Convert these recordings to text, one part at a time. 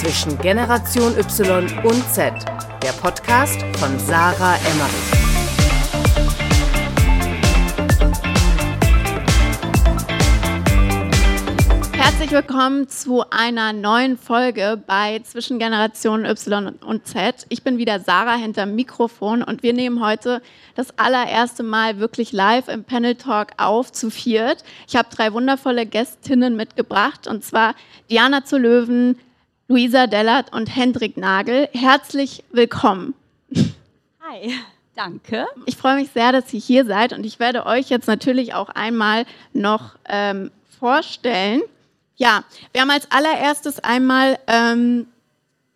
zwischen Generation Y und Z, der Podcast von Sarah Emmerich. Herzlich willkommen zu einer neuen Folge bei Zwischen Generation Y und Z. Ich bin wieder Sarah hinter Mikrofon und wir nehmen heute das allererste Mal wirklich live im Panel Talk auf zu viert. Ich habe drei wundervolle Gästinnen mitgebracht und zwar Diana zu Löwen, Luisa Dellert und Hendrik Nagel. Herzlich willkommen. Hi. Danke. Ich freue mich sehr, dass ihr hier seid und ich werde euch jetzt natürlich auch einmal noch ähm, vorstellen. Ja, wir haben als allererstes einmal, ähm,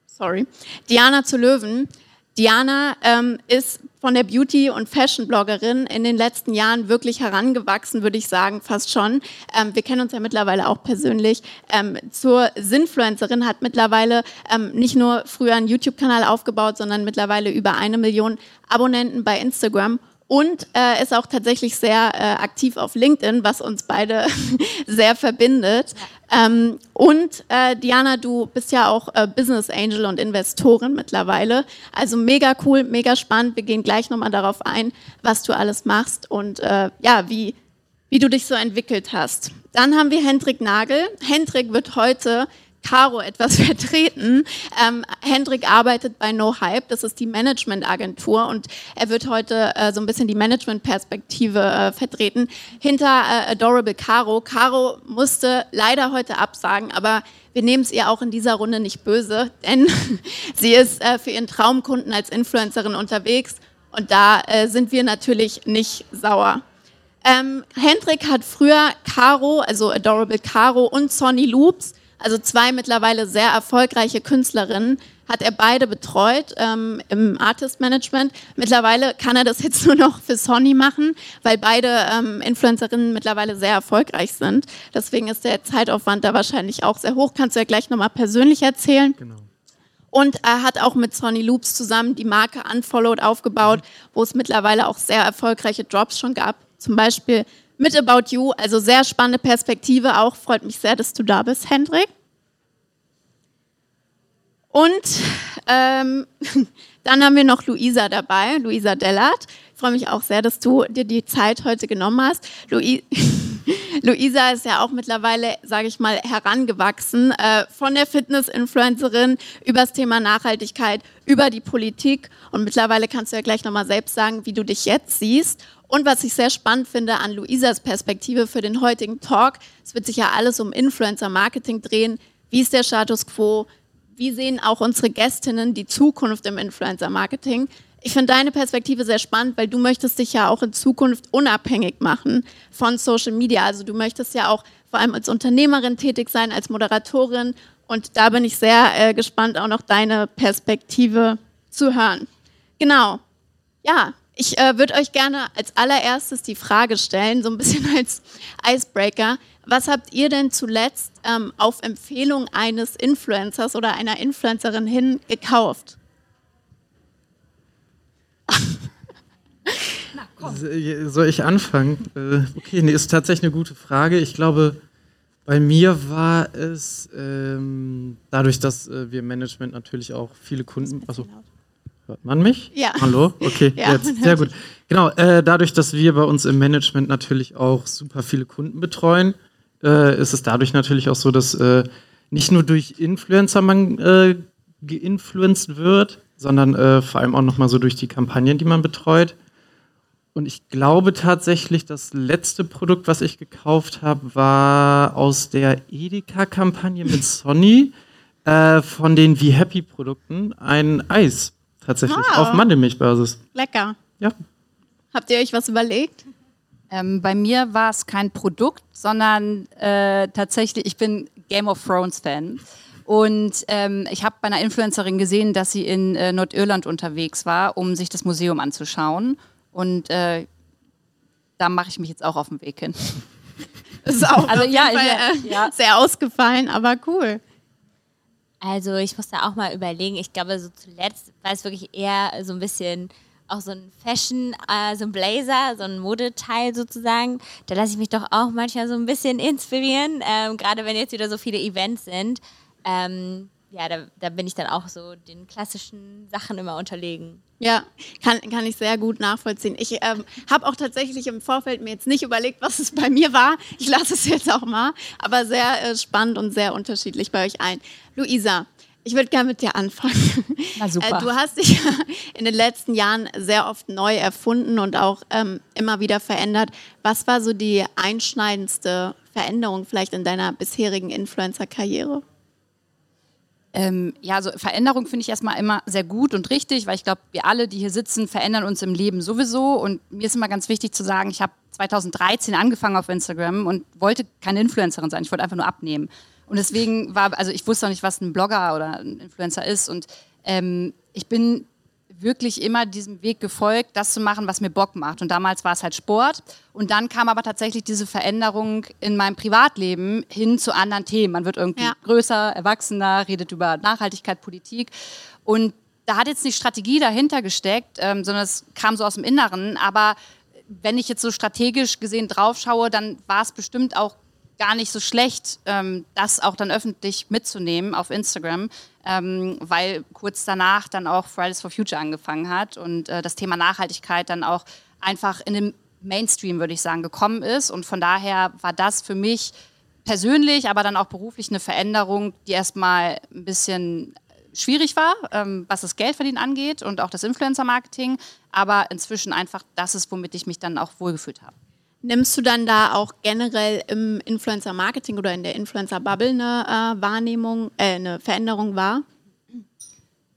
sorry, Diana zu Löwen. Diana ähm, ist von der Beauty- und Fashion-Bloggerin in den letzten Jahren wirklich herangewachsen, würde ich sagen, fast schon. Ähm, wir kennen uns ja mittlerweile auch persönlich. Ähm, zur Sinfluencerin hat mittlerweile ähm, nicht nur früher einen YouTube-Kanal aufgebaut, sondern mittlerweile über eine Million Abonnenten bei Instagram und äh, ist auch tatsächlich sehr äh, aktiv auf LinkedIn, was uns beide sehr verbindet. Ja. Ähm, und äh, Diana, du bist ja auch äh, Business Angel und Investorin mittlerweile. Also mega cool, mega spannend. Wir gehen gleich nochmal darauf ein, was du alles machst und äh, ja, wie, wie du dich so entwickelt hast. Dann haben wir Hendrik Nagel. Hendrik wird heute Caro etwas vertreten. Ähm, Hendrik arbeitet bei No Hype, das ist die Managementagentur und er wird heute äh, so ein bisschen die Managementperspektive äh, vertreten. Hinter äh, Adorable Caro. Caro musste leider heute absagen, aber wir nehmen es ihr auch in dieser Runde nicht böse, denn sie ist äh, für ihren Traumkunden als Influencerin unterwegs und da äh, sind wir natürlich nicht sauer. Ähm, Hendrik hat früher Caro, also Adorable Caro und Sonny Loops also zwei mittlerweile sehr erfolgreiche Künstlerinnen, hat er beide betreut ähm, im Artist Management. Mittlerweile kann er das jetzt nur noch für Sony machen, weil beide ähm, Influencerinnen mittlerweile sehr erfolgreich sind. Deswegen ist der Zeitaufwand da wahrscheinlich auch sehr hoch. Kannst du ja gleich nochmal persönlich erzählen. Genau. Und er hat auch mit Sony Loops zusammen die Marke Unfollowed aufgebaut, wo es mittlerweile auch sehr erfolgreiche Drops schon gab. Zum Beispiel mit About You. Also sehr spannende Perspektive auch. Freut mich sehr, dass du da bist, Hendrik. Und ähm, dann haben wir noch Luisa dabei, Luisa Dellert. Ich freue mich auch sehr, dass du dir die Zeit heute genommen hast. Luisa Luisa ist ja auch mittlerweile, sage ich mal, herangewachsen äh, von der Fitness-Influencerin über das Thema Nachhaltigkeit, über die Politik. Und mittlerweile kannst du ja gleich nochmal selbst sagen, wie du dich jetzt siehst. Und was ich sehr spannend finde an Luisas Perspektive für den heutigen Talk, es wird sich ja alles um Influencer-Marketing drehen. Wie ist der Status quo? Wie sehen auch unsere Gästinnen die Zukunft im Influencer-Marketing? Ich finde deine Perspektive sehr spannend, weil du möchtest dich ja auch in Zukunft unabhängig machen von Social Media. Also du möchtest ja auch vor allem als Unternehmerin tätig sein, als Moderatorin. Und da bin ich sehr äh, gespannt, auch noch deine Perspektive zu hören. Genau. Ja, ich äh, würde euch gerne als allererstes die Frage stellen, so ein bisschen als Icebreaker. Was habt ihr denn zuletzt ähm, auf Empfehlung eines Influencers oder einer Influencerin hin gekauft? Soll ich anfangen? Äh, okay, nee, ist tatsächlich eine gute Frage. Ich glaube, bei mir war es ähm, dadurch, dass äh, wir Management natürlich auch viele Kunden. Also, hört man mich? Ja. Hallo? Okay, ja, jetzt. Sehr gut. Genau, äh, dadurch, dass wir bei uns im Management natürlich auch super viele Kunden betreuen, äh, ist es dadurch natürlich auch so, dass äh, nicht nur durch Influencer man äh, geinfluenced wird, sondern vor allem auch nochmal so durch die Kampagnen, die man betreut. Und ich glaube tatsächlich, das letzte Produkt, was ich gekauft habe, war aus der Edeka-Kampagne mit Sony äh, von den Wie Happy-Produkten ein Eis tatsächlich wow. auf Mandelmilchbasis. Lecker. Ja. Habt ihr euch was überlegt? Ähm, bei mir war es kein Produkt, sondern äh, tatsächlich, ich bin Game of Thrones Fan. Und ähm, ich habe bei einer Influencerin gesehen, dass sie in äh, Nordirland unterwegs war, um sich das Museum anzuschauen. Und äh, da mache ich mich jetzt auch auf den Weg hin. Das ist auch also, ja, Fall, äh, ja. sehr ausgefallen, aber cool. Also ich muss da auch mal überlegen. Ich glaube, so zuletzt war es wirklich eher so ein bisschen auch so ein Fashion, äh, so ein Blazer, so ein Modeteil sozusagen. Da lasse ich mich doch auch manchmal so ein bisschen inspirieren, ähm, gerade wenn jetzt wieder so viele Events sind. Ähm, ja, da, da bin ich dann auch so den klassischen Sachen immer unterlegen. Ja, kann, kann ich sehr gut nachvollziehen. Ich ähm, habe auch tatsächlich im Vorfeld mir jetzt nicht überlegt, was es bei mir war. Ich lasse es jetzt auch mal, aber sehr äh, spannend und sehr unterschiedlich bei euch allen. Luisa, ich würde gerne mit dir anfangen. Na super. Äh, du hast dich in den letzten Jahren sehr oft neu erfunden und auch ähm, immer wieder verändert. Was war so die einschneidendste Veränderung vielleicht in deiner bisherigen Influencer-Karriere? Ähm, ja, also Veränderung finde ich erstmal immer sehr gut und richtig, weil ich glaube, wir alle, die hier sitzen, verändern uns im Leben sowieso. Und mir ist immer ganz wichtig zu sagen, ich habe 2013 angefangen auf Instagram und wollte keine Influencerin sein. Ich wollte einfach nur abnehmen. Und deswegen war, also ich wusste auch nicht, was ein Blogger oder ein Influencer ist. Und ähm, ich bin wirklich immer diesem Weg gefolgt, das zu machen, was mir Bock macht. Und damals war es halt Sport. Und dann kam aber tatsächlich diese Veränderung in meinem Privatleben hin zu anderen Themen. Man wird irgendwie Ja. größer, erwachsener, redet über Nachhaltigkeit, Politik. Und da hat jetzt nicht Strategie dahinter gesteckt, ähm, sondern es kam so aus dem Inneren. Aber wenn ich jetzt so strategisch gesehen drauf schaue, dann war es bestimmt auch gar nicht so schlecht, ähm, das auch dann öffentlich mitzunehmen auf Instagram, ähm, weil kurz danach dann auch Fridays for Future angefangen hat und äh, das Thema Nachhaltigkeit dann auch einfach in den Mainstream, würde ich sagen, gekommen ist. Und von daher war das für mich persönlich, aber dann auch beruflich eine Veränderung, die erstmal ein bisschen schwierig war, ähm, was das Geldverdienen angeht und auch das Influencer-Marketing, aber inzwischen einfach das ist, womit ich mich dann auch wohlgefühlt habe. Nimmst du dann da auch generell im Influencer-Marketing oder in der Influencer-Bubble eine äh, Wahrnehmung, äh, eine Veränderung wahr?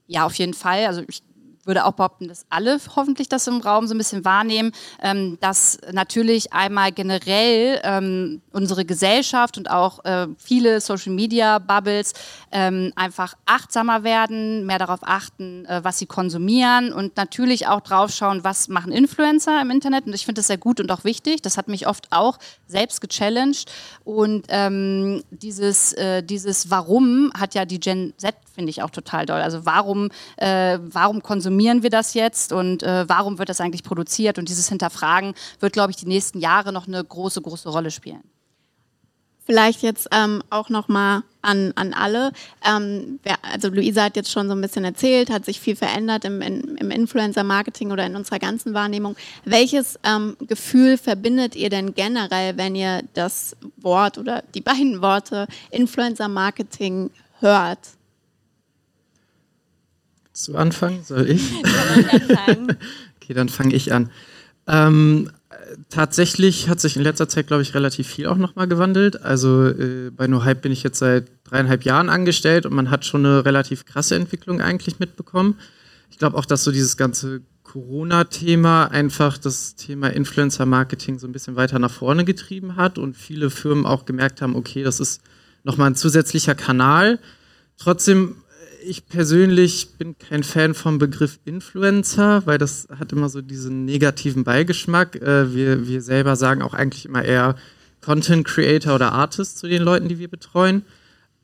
Ja, auf jeden Fall. Also ich würde auch behaupten, dass alle hoffentlich das im Raum so ein bisschen wahrnehmen, ähm, dass natürlich einmal generell ähm, unsere Gesellschaft und auch äh, viele Social-Media-Bubbles ähm, einfach achtsamer werden, mehr darauf achten, äh, was sie konsumieren und natürlich auch drauf schauen, was machen Influencer im Internet. Und ich finde das sehr gut und auch wichtig. Das hat mich oft auch selbst gechallenged. Und ähm, dieses, äh, dieses Warum hat ja die Gen Z, finde ich, auch total doll. Also warum, äh, warum konsumieren wir das jetzt und äh, warum wird das eigentlich produziert? Und dieses Hinterfragen wird, glaube ich, die nächsten Jahre noch eine große, große Rolle spielen. Vielleicht jetzt ähm, auch nochmal an, an alle. Ähm, wer, also Luisa hat jetzt schon so ein bisschen erzählt, hat sich viel verändert im, in, im Influencer-Marketing oder in unserer ganzen Wahrnehmung. Welches ähm, Gefühl verbindet ihr denn generell, wenn ihr das Wort oder die beiden Worte Influencer-Marketing hört? Zu Anfang soll ich? Okay, dann fange ich an. Ähm, äh, tatsächlich hat sich in letzter Zeit, glaube ich, relativ viel auch nochmal gewandelt. Also äh, bei No Hype bin ich jetzt seit dreieinhalb Jahren angestellt und man hat schon eine relativ krasse Entwicklung eigentlich mitbekommen. Ich glaube auch, dass so dieses ganze Corona-Thema einfach das Thema Influencer-Marketing so ein bisschen weiter nach vorne getrieben hat und viele Firmen auch gemerkt haben, okay, das ist nochmal ein zusätzlicher Kanal. Trotzdem ich persönlich bin kein Fan vom Begriff Influencer, weil das hat immer so diesen negativen Beigeschmack. Äh, wir, wir selber sagen auch eigentlich immer eher Content Creator oder Artist zu den Leuten, die wir betreuen.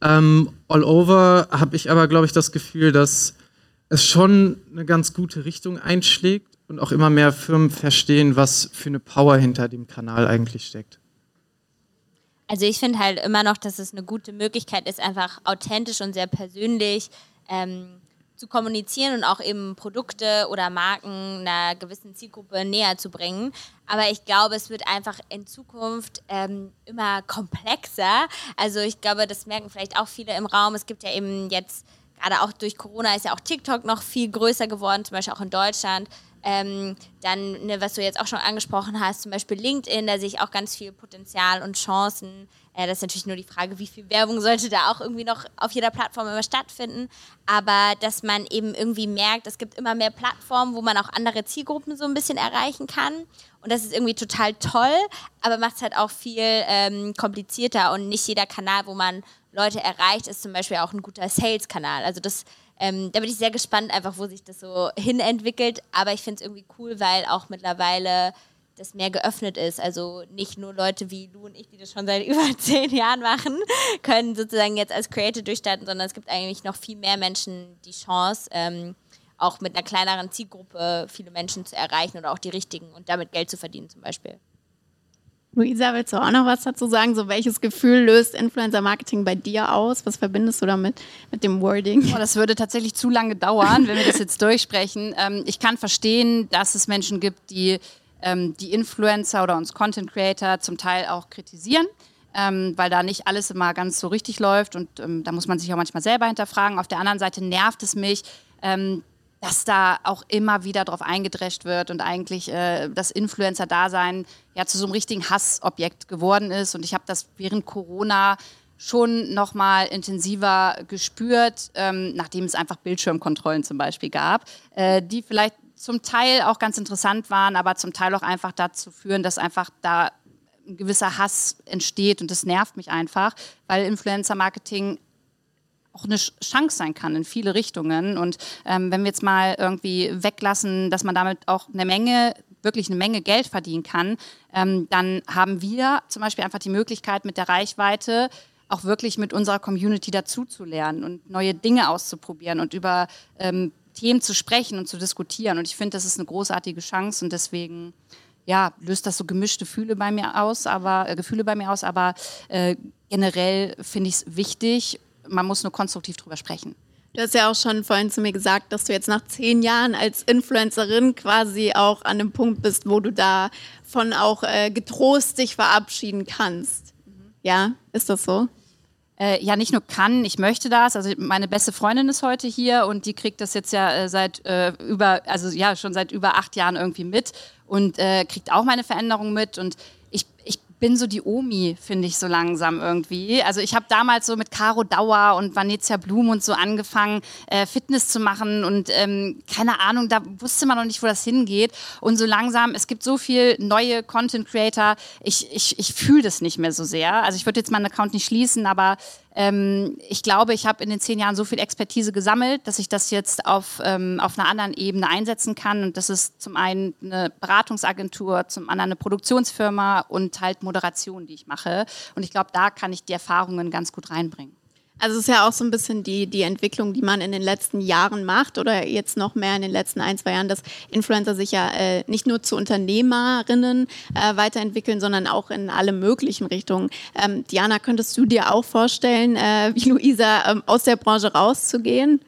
Ähm, all over habe ich aber, glaube ich, das Gefühl, dass es schon eine ganz gute Richtung einschlägt und auch immer mehr Firmen verstehen, was für eine Power hinter dem Kanal eigentlich steckt. Also ich finde halt immer noch, dass es eine gute Möglichkeit ist, einfach authentisch und sehr persönlich ähm, zu kommunizieren und auch eben Produkte oder Marken einer gewissen Zielgruppe näher zu bringen. Aber ich glaube, es wird einfach in Zukunft ähm, immer komplexer. Also ich glaube, das merken vielleicht auch viele im Raum. Es gibt ja eben jetzt, gerade auch durch Corona ist ja auch TikTok noch viel größer geworden, zum Beispiel auch in Deutschland. Ähm, dann, ne, was du jetzt auch schon angesprochen hast, zum Beispiel LinkedIn, da sehe ich auch ganz viel Potenzial und Chancen. Äh, das ist natürlich nur die Frage, wie viel Werbung sollte da auch irgendwie noch auf jeder Plattform immer stattfinden. Aber dass man eben irgendwie merkt, es gibt immer mehr Plattformen, wo man auch andere Zielgruppen so ein bisschen erreichen kann. Und das ist irgendwie total toll, aber macht es halt auch viel ähm, komplizierter. Und nicht jeder Kanal, wo man Leute erreicht, ist zum Beispiel auch ein guter Sales-Kanal. Also das ähm, da bin ich sehr gespannt, einfach wo sich das so hin entwickelt. Aber ich finde es irgendwie cool, weil auch mittlerweile das mehr geöffnet ist. Also nicht nur Leute wie Lu und ich, die das schon seit über zehn Jahren machen, können sozusagen jetzt als Creator durchstarten, sondern es gibt eigentlich noch viel mehr Menschen die Chance, ähm, auch mit einer kleineren Zielgruppe viele Menschen zu erreichen oder auch die richtigen und damit Geld zu verdienen zum Beispiel. Luisa, willst du auch noch was dazu sagen? So, welches Gefühl löst Influencer-Marketing bei dir aus? Was verbindest du damit mit dem Wording? Oh, das würde tatsächlich zu lange dauern, wenn wir das jetzt durchsprechen. Ähm, ich kann verstehen, dass es Menschen gibt, die ähm, die Influencer oder uns Content Creator zum Teil auch kritisieren. Ähm, weil da nicht alles immer ganz so richtig läuft und ähm, da muss man sich auch manchmal selber hinterfragen. Auf der anderen Seite nervt es mich, ähm, dass da auch immer wieder drauf eingedrescht wird und eigentlich äh, das Influencer-Dasein ja zu so einem richtigen Hassobjekt geworden ist. Und ich habe das während Corona schon noch mal intensiver gespürt, ähm, nachdem es einfach Bildschirmkontrollen zum Beispiel gab, äh, die vielleicht zum Teil auch ganz interessant waren, aber zum Teil auch einfach dazu führen, dass einfach da ein gewisser Hass entsteht und das nervt mich einfach, weil Influencer-Marketing auch eine Chance sein kann in viele Richtungen. Und ähm, wenn wir jetzt mal irgendwie weglassen, dass man damit auch eine Menge, wirklich eine Menge Geld verdienen kann, ähm, dann haben wir zum Beispiel einfach die Möglichkeit mit der Reichweite auch wirklich mit unserer Community dazuzulernen und neue Dinge auszuprobieren und über ähm, Themen zu sprechen und zu diskutieren. Und ich finde, das ist eine großartige Chance und deswegen ja, löst das so gemischte Gefühle bei mir aus, aber äh, Gefühle bei mir aus, aber äh, generell finde ich es wichtig man muss nur konstruktiv drüber sprechen. Du hast ja auch schon vorhin zu mir gesagt, dass du jetzt nach zehn Jahren als Influencerin quasi auch an einem Punkt bist, wo du davon auch äh, getrost dich verabschieden kannst. Mhm. Ja, ist das so? Äh, ja, nicht nur kann, ich möchte das. Also meine beste Freundin ist heute hier und die kriegt das jetzt ja äh, seit äh, über, also ja, schon seit über acht Jahren irgendwie mit und äh, kriegt auch meine Veränderung mit. Und bin so die Omi, finde ich so langsam irgendwie. Also ich habe damals so mit Caro Dauer und Vanessa Blum und so angefangen, äh, Fitness zu machen und ähm, keine Ahnung, da wusste man noch nicht, wo das hingeht. Und so langsam, es gibt so viel neue Content Creator, ich, ich, ich fühle das nicht mehr so sehr. Also ich würde jetzt meinen Account nicht schließen, aber ähm, ich glaube, ich habe in den zehn Jahren so viel Expertise gesammelt, dass ich das jetzt auf, ähm, auf einer anderen Ebene einsetzen kann. Und das ist zum einen eine Beratungsagentur, zum anderen eine Produktionsfirma und halt Moderation, die ich mache. Und ich glaube, da kann ich die Erfahrungen ganz gut reinbringen. Also es ist ja auch so ein bisschen die, die Entwicklung, die man in den letzten Jahren macht oder jetzt noch mehr in den letzten ein, zwei Jahren, dass Influencer sich ja äh, nicht nur zu Unternehmerinnen äh, weiterentwickeln, sondern auch in alle möglichen Richtungen. Ähm, Diana, könntest du dir auch vorstellen, äh, wie Luisa ähm, aus der Branche rauszugehen?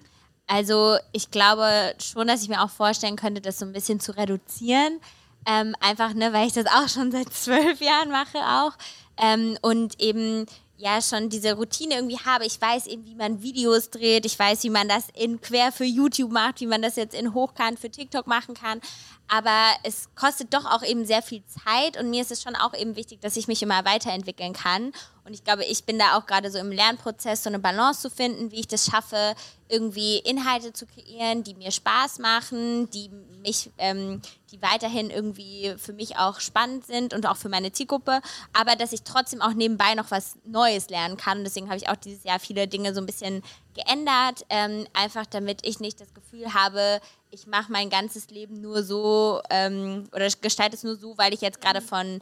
Also ich glaube schon, dass ich mir auch vorstellen könnte, das so ein bisschen zu reduzieren. Ähm, einfach, ne, weil ich das auch schon seit zwölf Jahren mache auch. Ähm, und eben ja schon diese Routine irgendwie habe. Ich weiß eben, wie man Videos dreht. Ich weiß, wie man das in quer für YouTube macht, wie man das jetzt in hochkant für TikTok machen kann. Aber es kostet doch auch eben sehr viel Zeit und mir ist es schon auch eben wichtig, dass ich mich immer weiterentwickeln kann. Und ich glaube, ich bin da auch gerade so im Lernprozess, so eine Balance zu finden, wie ich das schaffe, irgendwie Inhalte zu kreieren, die mir Spaß machen, die mich, ähm, die weiterhin irgendwie für mich auch spannend sind und auch für meine Zielgruppe, aber dass ich trotzdem auch nebenbei noch was Neues lernen kann. Und deswegen habe ich auch dieses Jahr viele Dinge so ein bisschen geändert, ähm, einfach damit ich nicht das Gefühl habe, ich mache mein ganzes Leben nur so ähm, oder gestalte es nur so, weil ich jetzt gerade von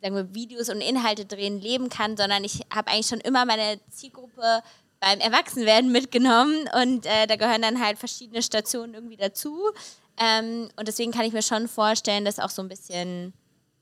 sagen wir, Videos und Inhalte drehen leben kann, sondern ich habe eigentlich schon immer meine Zielgruppe beim Erwachsenwerden mitgenommen und äh, da gehören dann halt verschiedene Stationen irgendwie dazu. Ähm, und deswegen kann ich mir schon vorstellen, das auch so ein bisschen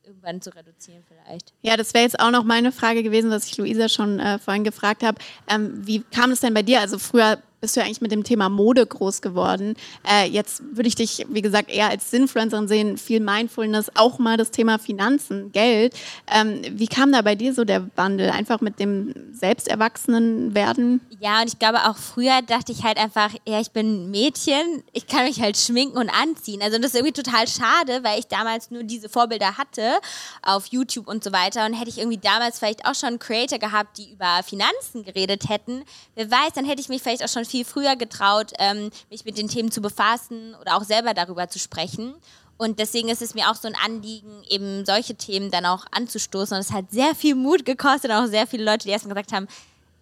irgendwann zu reduzieren vielleicht. Ja, das wäre jetzt auch noch meine Frage gewesen, was ich Luisa schon äh, vorhin gefragt habe. Ähm, wie kam es denn bei dir? Also früher bist du ja eigentlich mit dem Thema Mode groß geworden. Äh, jetzt würde ich dich, wie gesagt, eher als Sinnfluencerin sehen, viel Mindfulness, auch mal das Thema Finanzen, Geld. Ähm, wie kam da bei dir so der Wandel? Einfach mit dem Selbsterwachsenen werden? Ja, und ich glaube auch früher dachte ich halt einfach, ja, ich bin Mädchen, ich kann mich halt schminken und anziehen. Also das ist irgendwie total schade, weil ich damals nur diese Vorbilder hatte auf YouTube und so weiter. Und hätte ich irgendwie damals vielleicht auch schon Creator gehabt, die über Finanzen geredet hätten, wer weiß, dann hätte ich mich vielleicht auch schon viel früher getraut, ähm, mich mit den Themen zu befassen oder auch selber darüber zu sprechen. Und deswegen ist es mir auch so ein Anliegen, eben solche Themen dann auch anzustoßen. Und es hat sehr viel Mut gekostet und auch sehr viele Leute, die erstmal gesagt haben,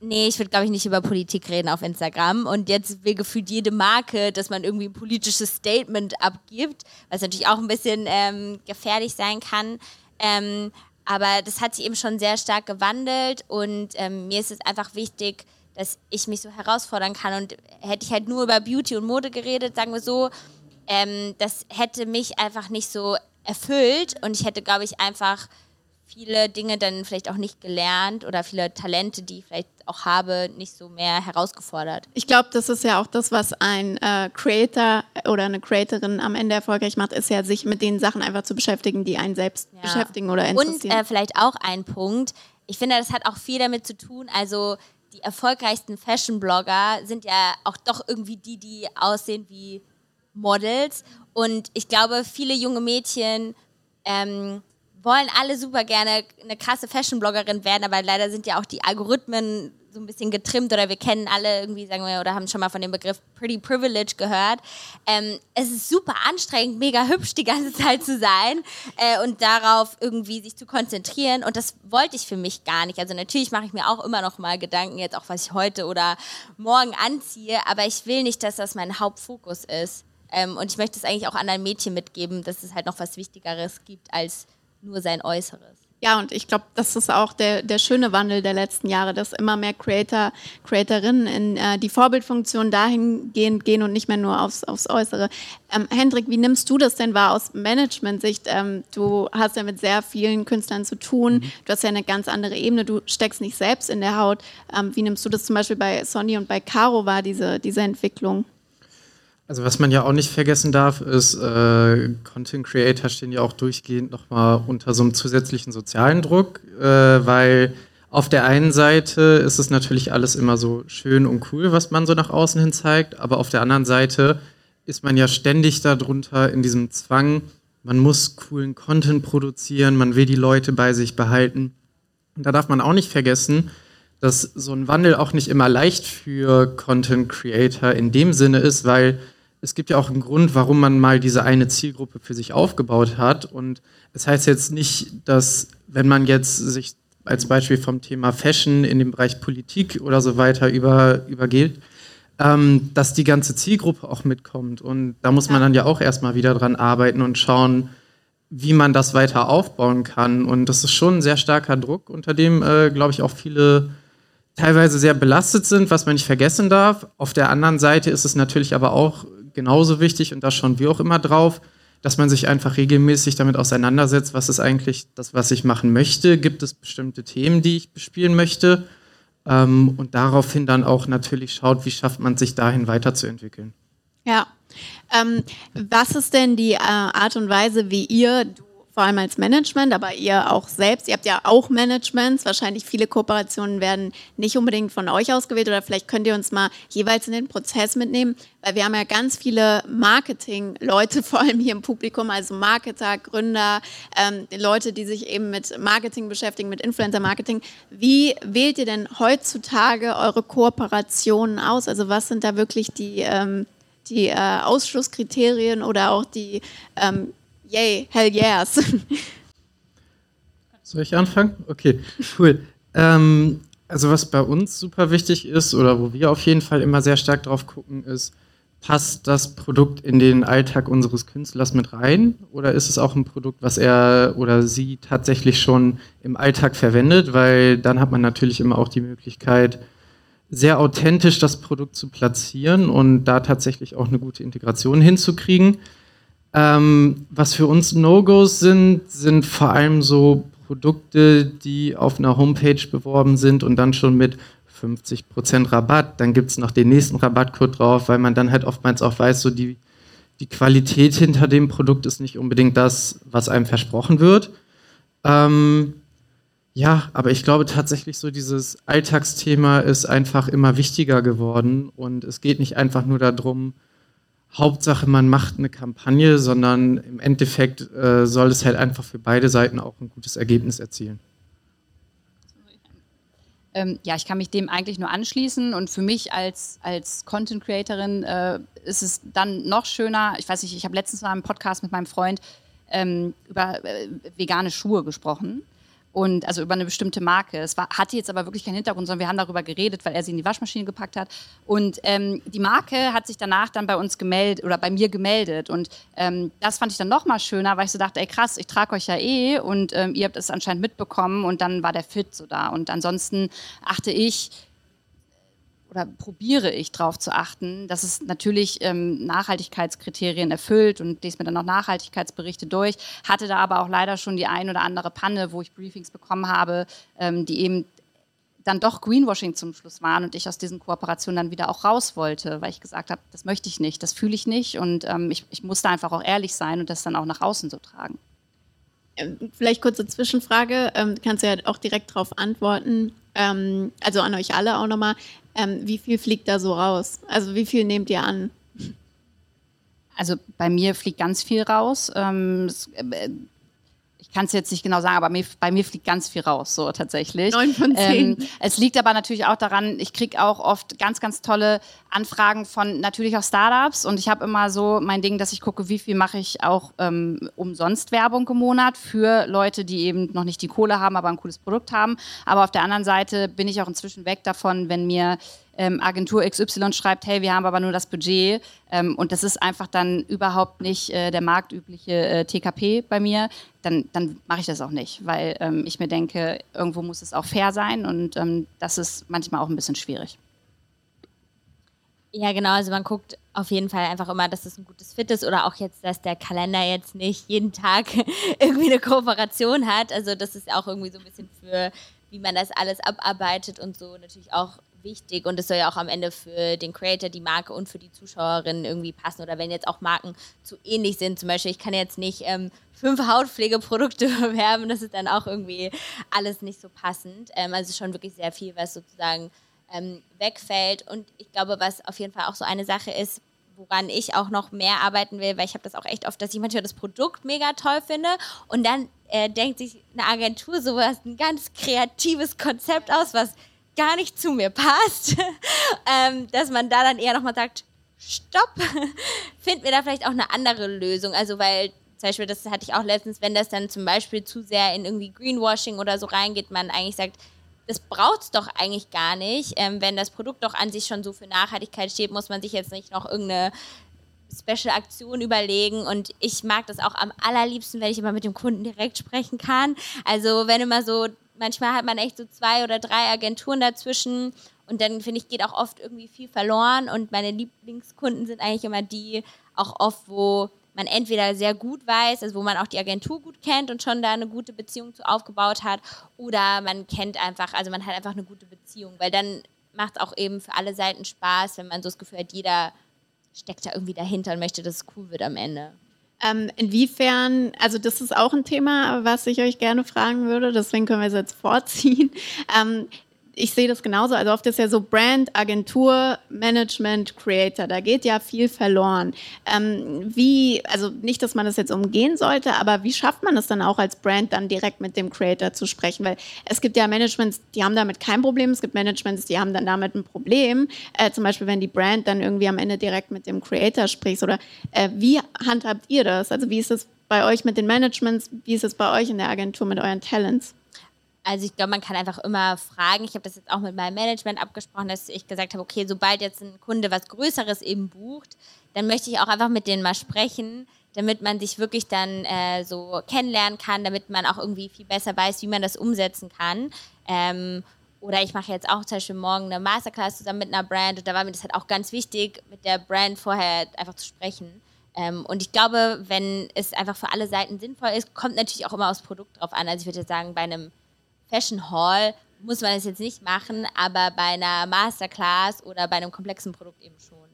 nee, ich würde, glaube ich, nicht über Politik reden auf Instagram. Und jetzt will gefühlt jede Marke, dass man irgendwie ein politisches Statement abgibt, was natürlich auch ein bisschen ähm, gefährlich sein kann. Ähm, aber das hat sich eben schon sehr stark gewandelt und ähm, mir ist es einfach wichtig, dass ich mich so herausfordern kann. Und hätte ich halt nur über Beauty und Mode geredet, sagen wir so, ähm, das hätte mich einfach nicht so erfüllt und ich hätte, glaube ich, einfach viele Dinge dann vielleicht auch nicht gelernt oder viele Talente, die ich vielleicht auch habe, nicht so mehr herausgefordert. Ich glaube, das ist ja auch das, was ein äh, Creator oder eine Creatorin am Ende erfolgreich macht, ist ja, sich mit den Sachen einfach zu beschäftigen, die einen selbst ja. beschäftigen oder interessieren. Und äh, vielleicht auch ein Punkt, ich finde, das hat auch viel damit zu tun, also die erfolgreichsten Fashion-Blogger sind ja auch doch irgendwie die, die aussehen wie Models. Und ich glaube, viele junge Mädchen ähm, wollen alle super gerne eine krasse Fashion-Bloggerin werden, aber leider sind ja auch die Algorithmen so ein bisschen getrimmt oder wir kennen alle irgendwie, sagen wir, oder haben schon mal von dem Begriff Pretty Privilege gehört. Ähm, es ist super anstrengend, mega hübsch die ganze Zeit zu sein äh, und darauf irgendwie sich zu konzentrieren und das wollte ich für mich gar nicht. Also natürlich mache ich mir auch immer noch mal Gedanken, jetzt auch was ich heute oder morgen anziehe, aber ich will nicht, dass das mein Hauptfokus ist. Ähm, und ich möchte es eigentlich auch anderen Mädchen mitgeben, dass es halt noch was Wichtigeres gibt als nur sein Äußeres. Ja, und ich glaube, das ist auch der, der schöne Wandel der letzten Jahre, dass immer mehr Creator, Creatorinnen in äh, die Vorbildfunktion dahingehend gehen und nicht mehr nur aufs, aufs Äußere. Ähm, Hendrik, wie nimmst du das denn wahr aus Management-Sicht? Ähm, du hast ja mit sehr vielen Künstlern zu tun. Mhm. Du hast ja eine ganz andere Ebene. Du steckst nicht selbst in der Haut. Ähm, wie nimmst du das zum Beispiel bei Sonny und bei Caro wahr, diese, diese Entwicklung? Also was man ja auch nicht vergessen darf, ist, äh, Content Creator stehen ja auch durchgehend nochmal unter so einem zusätzlichen sozialen Druck, äh, weil auf der einen Seite ist es natürlich alles immer so schön und cool, was man so nach außen hin zeigt, aber auf der anderen Seite ist man ja ständig darunter in diesem Zwang, man muss coolen Content produzieren, man will die Leute bei sich behalten. Und da darf man auch nicht vergessen, dass so ein Wandel auch nicht immer leicht für Content Creator in dem Sinne ist, weil es gibt ja auch einen Grund, warum man mal diese eine Zielgruppe für sich aufgebaut hat. Und es das heißt jetzt nicht, dass wenn man jetzt sich als Beispiel vom Thema Fashion in dem Bereich Politik oder so weiter über, übergeht, ähm, dass die ganze Zielgruppe auch mitkommt. Und da muss man dann ja auch erstmal wieder dran arbeiten und schauen, wie man das weiter aufbauen kann. Und das ist schon ein sehr starker Druck, unter dem, äh, glaube ich, auch viele teilweise sehr belastet sind, was man nicht vergessen darf. Auf der anderen Seite ist es natürlich aber auch genauso wichtig und da schauen wir auch immer drauf, dass man sich einfach regelmäßig damit auseinandersetzt, was ist eigentlich das, was ich machen möchte. Gibt es bestimmte Themen, die ich bespielen möchte? Ähm, und daraufhin dann auch natürlich schaut, wie schafft man sich dahin weiterzuentwickeln. Ja. Ähm, was ist denn die äh, Art und Weise, wie ihr, du vor allem als Management, aber ihr auch selbst, ihr habt ja auch Managements, wahrscheinlich viele Kooperationen werden nicht unbedingt von euch ausgewählt oder vielleicht könnt ihr uns mal jeweils in den Prozess mitnehmen, weil wir haben ja ganz viele Marketing-Leute vor allem hier im Publikum, also Marketer, Gründer, ähm, Leute, die sich eben mit Marketing beschäftigen, mit Influencer-Marketing. Wie wählt ihr denn heutzutage eure Kooperationen aus? Also was sind da wirklich die ähm, die äh, Ausschlusskriterien oder auch die ähm, Yay, hell yes. Soll ich anfangen? Okay, cool. ähm, also was bei uns super wichtig ist oder wo wir auf jeden Fall immer sehr stark drauf gucken, ist, passt das Produkt in den Alltag unseres Künstlers mit rein oder ist es auch ein Produkt, was er oder sie tatsächlich schon im Alltag verwendet, weil dann hat man natürlich immer auch die Möglichkeit, sehr authentisch das Produkt zu platzieren und da tatsächlich auch eine gute Integration hinzukriegen. Ähm, was für uns No-Gos sind, sind vor allem so Produkte, die auf einer Homepage beworben sind und dann schon mit 50% Rabatt. Dann gibt es noch den nächsten Rabattcode drauf, weil man dann halt oftmals auch weiß, so die, die Qualität hinter dem Produkt ist nicht unbedingt das, was einem versprochen wird. Ähm, ja, aber ich glaube tatsächlich so dieses Alltagsthema ist einfach immer wichtiger geworden und es geht nicht einfach nur darum, Hauptsache, man macht eine Kampagne, sondern im Endeffekt äh, soll es halt einfach für beide Seiten auch ein gutes Ergebnis erzielen. Ähm, ja, ich kann mich dem eigentlich nur anschließen und für mich als, als Content Creatorin äh, ist es dann noch schöner. Ich weiß nicht, ich habe letztens mal im Podcast mit meinem Freund ähm, über äh, vegane Schuhe gesprochen und also über eine bestimmte Marke. Es war, hatte jetzt aber wirklich keinen Hintergrund, sondern wir haben darüber geredet, weil er sie in die Waschmaschine gepackt hat. Und ähm, die Marke hat sich danach dann bei uns gemeldet oder bei mir gemeldet. Und ähm, das fand ich dann noch mal schöner, weil ich so dachte, ey krass, ich trage euch ja eh und ähm, ihr habt es anscheinend mitbekommen und dann war der Fit so da. Und ansonsten achte ich oder probiere ich darauf zu achten, dass es natürlich ähm, Nachhaltigkeitskriterien erfüllt und lese mir dann auch Nachhaltigkeitsberichte durch. Hatte da aber auch leider schon die ein oder andere Panne, wo ich Briefings bekommen habe, ähm, die eben dann doch Greenwashing zum Schluss waren und ich aus diesen Kooperationen dann wieder auch raus wollte, weil ich gesagt habe, das möchte ich nicht, das fühle ich nicht und ähm, ich, ich muss da einfach auch ehrlich sein und das dann auch nach außen so tragen. Ähm, vielleicht kurze Zwischenfrage, ähm, kannst du ja auch direkt darauf antworten. Ähm, also an euch alle auch nochmal. Ähm, wie viel fliegt da so raus? Also wie viel nehmt ihr an? Also bei mir fliegt ganz viel raus. Ähm, es, äh, ich kann es jetzt nicht genau sagen, aber mir, bei mir fliegt ganz viel raus, so tatsächlich. Neun von zehn. Ähm, es liegt aber natürlich auch daran, ich kriege auch oft ganz, ganz tolle Anfragen von natürlich auch Startups und ich habe immer so mein Ding, dass ich gucke, wie viel mache ich auch ähm, umsonst Werbung im Monat für Leute, die eben noch nicht die Kohle haben, aber ein cooles Produkt haben. Aber auf der anderen Seite bin ich auch inzwischen weg davon, wenn mir ähm, Agentur XY schreibt, hey, wir haben aber nur das Budget ähm, und das ist einfach dann überhaupt nicht äh, der marktübliche äh, TKP bei mir, dann, dann mache ich das auch nicht, weil ähm, ich mir denke, irgendwo muss es auch fair sein und ähm, das ist manchmal auch ein bisschen schwierig. Ja, genau. Also man guckt auf jeden Fall einfach immer, dass es ein gutes Fit ist oder auch jetzt, dass der Kalender jetzt nicht jeden Tag irgendwie eine Kooperation hat. Also das ist auch irgendwie so ein bisschen für, wie man das alles abarbeitet und so natürlich auch wichtig und es soll ja auch am Ende für den Creator, die Marke und für die Zuschauerin irgendwie passen. Oder wenn jetzt auch Marken zu ähnlich sind, zum Beispiel, ich kann jetzt nicht ähm, fünf Hautpflegeprodukte bewerben, das ist dann auch irgendwie alles nicht so passend. Ähm, also schon wirklich sehr viel, was sozusagen ähm, wegfällt. Und ich glaube, was auf jeden Fall auch so eine Sache ist, woran ich auch noch mehr arbeiten will, weil ich habe das auch echt oft, dass ich manchmal das Produkt mega toll finde und dann äh, denkt sich eine Agentur sowas, ein ganz kreatives Konzept aus, was gar nicht zu mir passt, ähm, dass man da dann eher nochmal sagt, stopp, finden wir da vielleicht auch eine andere Lösung. Also weil zum Beispiel, das hatte ich auch letztens, wenn das dann zum Beispiel zu sehr in irgendwie Greenwashing oder so reingeht, man eigentlich sagt, das braucht es doch eigentlich gar nicht. Ähm, wenn das Produkt doch an sich schon so für Nachhaltigkeit steht, muss man sich jetzt nicht noch irgendeine Special-Aktion überlegen und ich mag das auch am allerliebsten, wenn ich immer mit dem Kunden direkt sprechen kann. Also wenn immer so manchmal hat man echt so zwei oder drei Agenturen dazwischen und dann finde ich, geht auch oft irgendwie viel verloren und meine Lieblingskunden sind eigentlich immer die, auch oft, wo man entweder sehr gut weiß, also wo man auch die Agentur gut kennt und schon da eine gute Beziehung zu aufgebaut hat, oder man kennt einfach, also man hat einfach eine gute Beziehung, weil dann macht es auch eben für alle Seiten Spaß, wenn man so das Gefühl hat, jeder steckt da irgendwie dahinter und möchte, dass es cool wird am Ende. Ähm, inwiefern, also das ist auch ein Thema, was ich euch gerne fragen würde, deswegen können wir es jetzt vorziehen. Ähm, ich sehe das genauso. Also oft ist ja so Brand, Agentur, Management, Creator. Da geht ja viel verloren. Ähm, wie, also nicht, dass man das jetzt umgehen sollte, aber wie schafft man es dann auch als Brand dann direkt mit dem Creator zu sprechen? Weil es gibt ja Managements, die haben damit kein Problem. Es gibt Managements, die haben dann damit ein Problem. Äh, zum Beispiel, wenn die Brand dann irgendwie am Ende direkt mit dem Creator spricht. Oder äh, wie handhabt ihr das? Also wie ist es bei euch mit den Managements? Wie ist es bei euch in der Agentur mit euren Talents? Also ich glaube, man kann einfach immer fragen. Ich habe das jetzt auch mit meinem Management abgesprochen, dass ich gesagt habe, okay, sobald jetzt ein Kunde was Größeres eben bucht, dann möchte ich auch einfach mit denen mal sprechen, damit man sich wirklich dann äh, so kennenlernen kann, damit man auch irgendwie viel besser weiß, wie man das umsetzen kann. Ähm, oder ich mache jetzt auch zum Beispiel morgen eine Masterclass zusammen mit einer Brand und da war mir das halt auch ganz wichtig, mit der Brand vorher einfach zu sprechen. Ähm, und ich glaube, wenn es einfach für alle Seiten sinnvoll ist, kommt natürlich auch immer aufs Produkt drauf an. Also ich würde sagen, bei einem Fashion Hall muss man es jetzt nicht machen, aber bei einer Masterclass oder bei einem komplexen Produkt eben schon.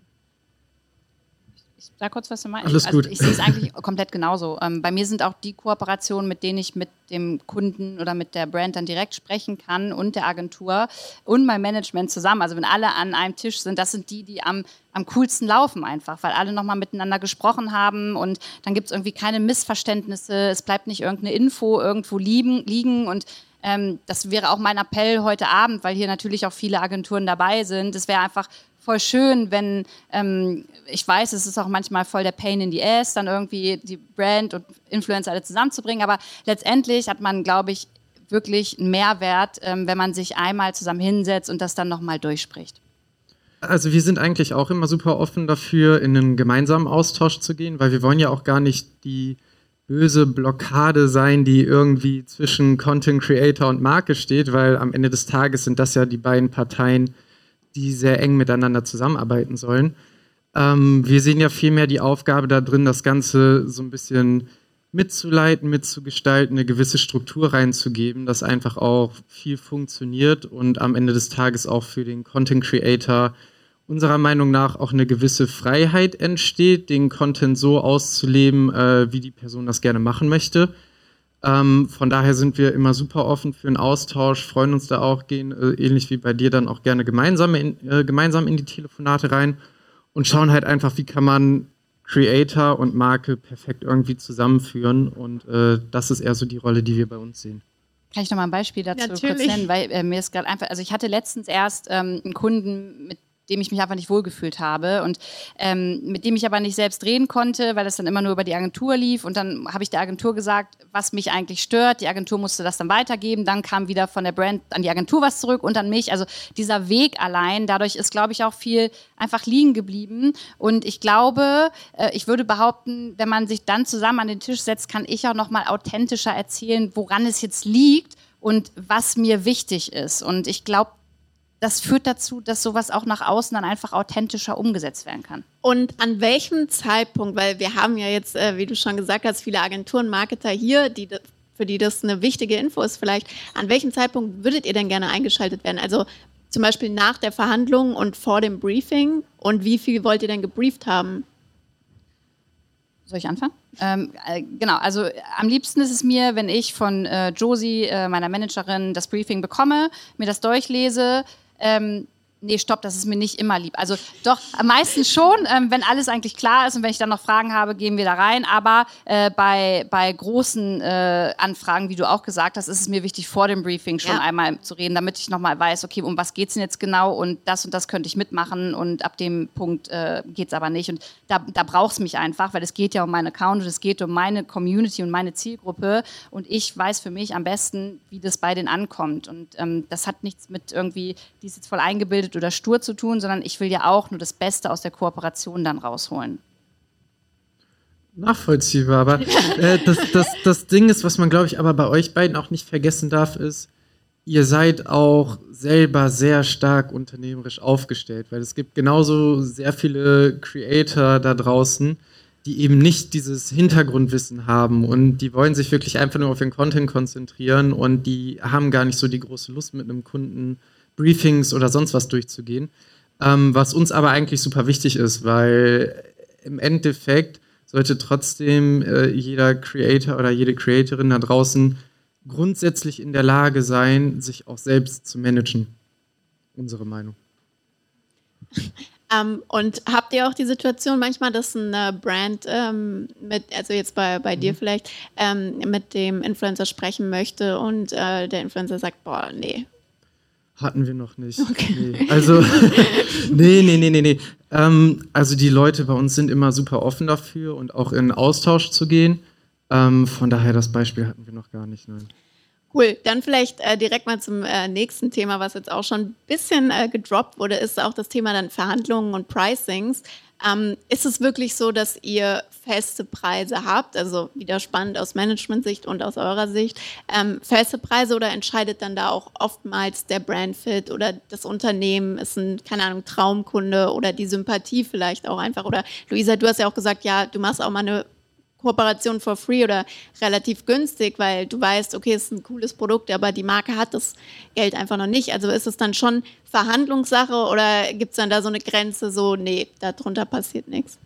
Ich sag kurz, was du meinst. Alles also gut. Ich sehe es eigentlich komplett genauso. Ähm, bei mir sind auch die Kooperationen, mit denen ich mit dem Kunden oder mit der Brand dann direkt sprechen kann und der Agentur und mein Management zusammen. Also wenn alle an einem Tisch sind, das sind die, die am, am coolsten laufen einfach, weil alle nochmal miteinander gesprochen haben und dann gibt es irgendwie keine Missverständnisse, es bleibt nicht irgendeine Info irgendwo liegen, liegen und ähm, das wäre auch mein Appell heute Abend, weil hier natürlich auch viele Agenturen dabei sind. Es wäre einfach voll schön, wenn ähm, ich weiß, es ist auch manchmal voll der Pain in the Ass, dann irgendwie die Brand und Influencer alle zusammenzubringen. Aber letztendlich hat man, glaube ich, wirklich einen Mehrwert, ähm, wenn man sich einmal zusammen hinsetzt und das dann nochmal durchspricht. Also wir sind eigentlich auch immer super offen dafür, in einen gemeinsamen Austausch zu gehen, weil wir wollen ja auch gar nicht die böse Blockade sein, die irgendwie zwischen Content Creator und Marke steht, weil am Ende des Tages sind das ja die beiden Parteien, die sehr eng miteinander zusammenarbeiten sollen. Ähm, wir sehen ja vielmehr die Aufgabe da drin, das Ganze so ein bisschen mitzuleiten, mitzugestalten, eine gewisse Struktur reinzugeben, dass einfach auch viel funktioniert und am Ende des Tages auch für den Content Creator unserer Meinung nach auch eine gewisse Freiheit entsteht, den Content so auszuleben, äh, wie die Person das gerne machen möchte. Ähm, von daher sind wir immer super offen für einen Austausch, freuen uns da auch, gehen äh, ähnlich wie bei dir dann auch gerne gemeinsam in, äh, gemeinsam in die Telefonate rein und schauen halt einfach, wie kann man Creator und Marke perfekt irgendwie zusammenführen. Und äh, das ist eher so die Rolle, die wir bei uns sehen. Kann ich noch mal ein Beispiel dazu Natürlich. kurz nennen, weil äh, mir ist gerade einfach, also ich hatte letztens erst ähm, einen Kunden, mit dem ich mich einfach nicht wohlgefühlt habe und ähm, mit dem ich aber nicht selbst reden konnte, weil das dann immer nur über die Agentur lief. Und dann habe ich der Agentur gesagt, was mich eigentlich stört. Die Agentur musste das dann weitergeben. Dann kam wieder von der Brand an die Agentur was zurück und an mich. Also dieser Weg allein, dadurch ist, glaube ich, auch viel einfach liegen geblieben. Und ich glaube, äh, ich würde behaupten, wenn man sich dann zusammen an den Tisch setzt, kann ich auch noch mal authentischer erzählen, woran es jetzt liegt und was mir wichtig ist. Und ich glaube, das führt dazu, dass sowas auch nach außen dann einfach authentischer umgesetzt werden kann. Und an welchem Zeitpunkt, weil wir haben ja jetzt, äh, wie du schon gesagt hast, viele Agenturen, Marketer hier, die, für die das eine wichtige Info ist vielleicht, an welchem Zeitpunkt würdet ihr denn gerne eingeschaltet werden? Also zum Beispiel nach der Verhandlung und vor dem Briefing und wie viel wollt ihr denn gebrieft haben? Soll ich anfangen? Ähm, äh, genau, also äh, am liebsten ist es mir, wenn ich von äh, Josie, äh, meiner Managerin, das Briefing bekomme, mir das durchlese. Ähm, nee, stopp, das ist mir nicht immer lieb. Also doch, am meisten schon, ähm, wenn alles eigentlich klar ist und wenn ich dann noch Fragen habe, gehen wir da rein. Aber äh, bei, bei großen äh, Anfragen, wie du auch gesagt hast, ist es mir wichtig, vor dem Briefing schon Ja. einmal zu reden, damit ich nochmal weiß, okay, um was geht es denn jetzt genau und das und das könnte ich mitmachen und ab dem Punkt äh, geht es aber nicht. Und da, da braucht es mich einfach, weil es geht ja um meinen Account und es geht um meine Community und meine Zielgruppe und ich weiß für mich am besten, wie das bei denen ankommt. Und ähm, das hat nichts mit irgendwie, die ist jetzt voll eingebildet oder stur zu tun, sondern ich will ja auch nur das Beste aus der Kooperation dann rausholen. Nachvollziehbar, aber äh, das, das, das Ding ist, was man, glaube ich, aber bei euch beiden auch nicht vergessen darf, ist, ihr seid auch selber sehr stark unternehmerisch aufgestellt, weil es gibt genauso sehr viele Creator da draußen, die eben nicht dieses Hintergrundwissen haben und die wollen sich wirklich einfach nur auf den Content konzentrieren und die haben gar nicht so die große Lust mit einem Kunden Briefings oder sonst was durchzugehen. Ähm, was uns aber eigentlich super wichtig ist, weil im Endeffekt sollte trotzdem äh, jeder Creator oder jede Creatorin da draußen grundsätzlich in der Lage sein, sich auch selbst zu managen. Unsere Meinung. Ähm, und habt ihr auch die Situation manchmal, dass eine Brand ähm, mit, also jetzt bei, bei dir vielleicht, ähm, mit dem Influencer sprechen möchte und äh, der Influencer sagt, boah, nee. Hatten wir noch nicht. Nee. Also, nee, nee, nee, nee, nee. Ähm, also die Leute bei uns sind immer super offen dafür und auch in Austausch zu gehen. Ähm, von daher, das Beispiel hatten wir noch gar nicht, nein. Cool, dann vielleicht äh, direkt mal zum äh, nächsten Thema, was jetzt auch schon ein bisschen äh, gedroppt wurde, ist auch das Thema dann Verhandlungen und Pricings. Ähm, ist es wirklich so, dass ihr feste Preise habt? Also wieder spannend aus Management-Sicht und aus eurer Sicht. Ähm, feste Preise oder entscheidet dann da auch oftmals der Brandfit oder das Unternehmen ist ein, keine Ahnung, Traumkunde oder die Sympathie vielleicht auch einfach? Oder Luisa, du hast ja auch gesagt, ja, du machst auch mal eine Kooperation for free oder relativ günstig, weil du weißt, okay, es ist ein cooles Produkt, aber die Marke hat das Geld einfach noch nicht. Also ist es dann schon Verhandlungssache oder gibt es dann da so eine Grenze, so, nee, darunter passiert nichts?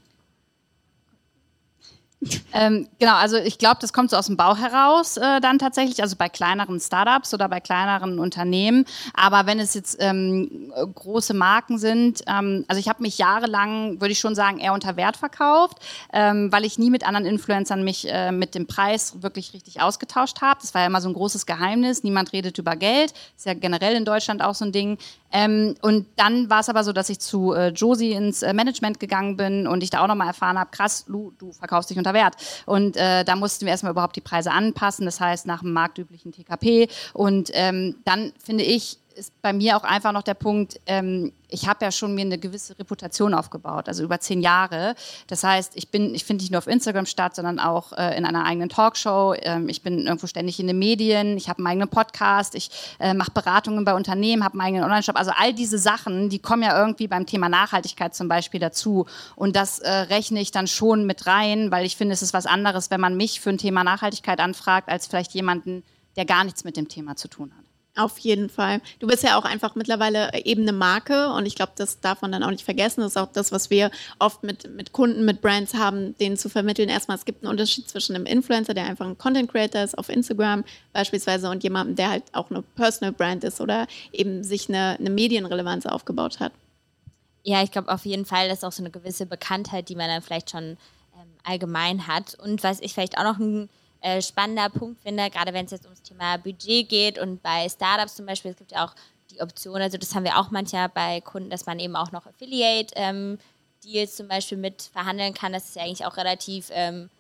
Ähm, genau, also ich glaube, das kommt so aus dem Bau heraus äh, dann tatsächlich, also bei kleineren Startups oder bei kleineren Unternehmen. Aber wenn es jetzt ähm, äh, große Marken sind, ähm, also ich habe mich jahrelang, würde ich schon sagen, eher unter Wert verkauft, ähm, weil ich nie mit anderen Influencern mich äh, mit dem Preis wirklich richtig ausgetauscht habe. Das war ja immer so ein großes Geheimnis. Niemand redet über Geld. Ist ja generell in Deutschland auch so ein Ding. Ähm, und dann war es aber so, dass ich zu äh, Josie ins äh, Management gegangen bin und ich da auch nochmal erfahren habe, krass, Lu, du verkaufst dich unter Wert. Und äh, da mussten wir erstmal überhaupt die Preise anpassen, das heißt nach dem marktüblichen TKP. Und ähm, dann finde ich, ist bei mir auch einfach noch der Punkt, ähm, ich habe ja schon mir eine gewisse Reputation aufgebaut, also über zehn Jahre. Das heißt, ich bin, ich finde nicht nur auf Instagram statt, sondern auch äh, in einer eigenen Talkshow. Ähm, ich bin irgendwo ständig in den Medien. Ich habe einen eigenen Podcast. Ich äh, mache Beratungen bei Unternehmen, habe einen eigenen Online-Shop. Also all diese Sachen, die kommen ja irgendwie beim Thema Nachhaltigkeit zum Beispiel dazu. Und das äh, rechne ich dann schon mit rein, weil ich finde, es ist was anderes, wenn man mich für ein Thema Nachhaltigkeit anfragt, als vielleicht jemanden, der gar nichts mit dem Thema zu tun hat. Auf jeden Fall. Du bist ja auch einfach mittlerweile eben eine Marke und ich glaube, das darf man dann auch nicht vergessen. Das ist auch das, was wir oft mit, mit Kunden, mit Brands haben, denen zu vermitteln. Erstmal, es gibt einen Unterschied zwischen einem Influencer, der einfach ein Content Creator ist auf Instagram beispielsweise und jemandem, der halt auch eine Personal Brand ist oder eben sich eine, eine Medienrelevanz aufgebaut hat. Ja, ich glaube auf jeden Fall, das ist auch so eine gewisse Bekanntheit, die man dann vielleicht schon ähm, allgemein hat. Und was ich vielleicht auch noch ein äh, spannender Punkt finde, gerade wenn es jetzt ums Thema Budget geht und bei Startups zum Beispiel, es gibt ja auch die Option, also das haben wir auch manchmal bei Kunden, dass man eben auch noch Affiliate ähm, Deals zum Beispiel mit verhandeln kann. Das ist ja eigentlich auch relativ ähm,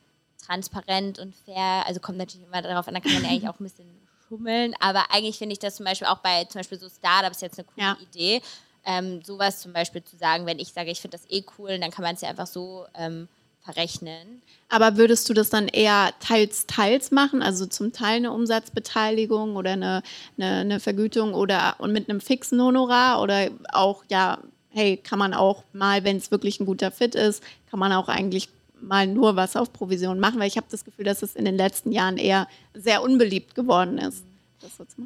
transparent und fair. Also kommt natürlich immer darauf an, da kann man ja eigentlich auch ein bisschen schummeln. Aber eigentlich finde ich das zum Beispiel auch bei zum Beispiel so Startups jetzt eine coole ja. Idee. Ähm, sowas zum Beispiel zu sagen, wenn ich sage, ich finde das eh cool, dann kann man es ja einfach so ähm, verrechnen. Aber würdest du das dann eher teils, teils machen, also zum Teil eine Umsatzbeteiligung oder eine, eine, eine Vergütung oder und mit einem fixen Honorar oder auch, ja, hey, kann man auch mal, wenn es wirklich ein guter Fit ist, kann man auch eigentlich mal nur was auf Provision machen, weil ich habe das Gefühl, dass es in den letzten Jahren eher sehr unbeliebt geworden ist.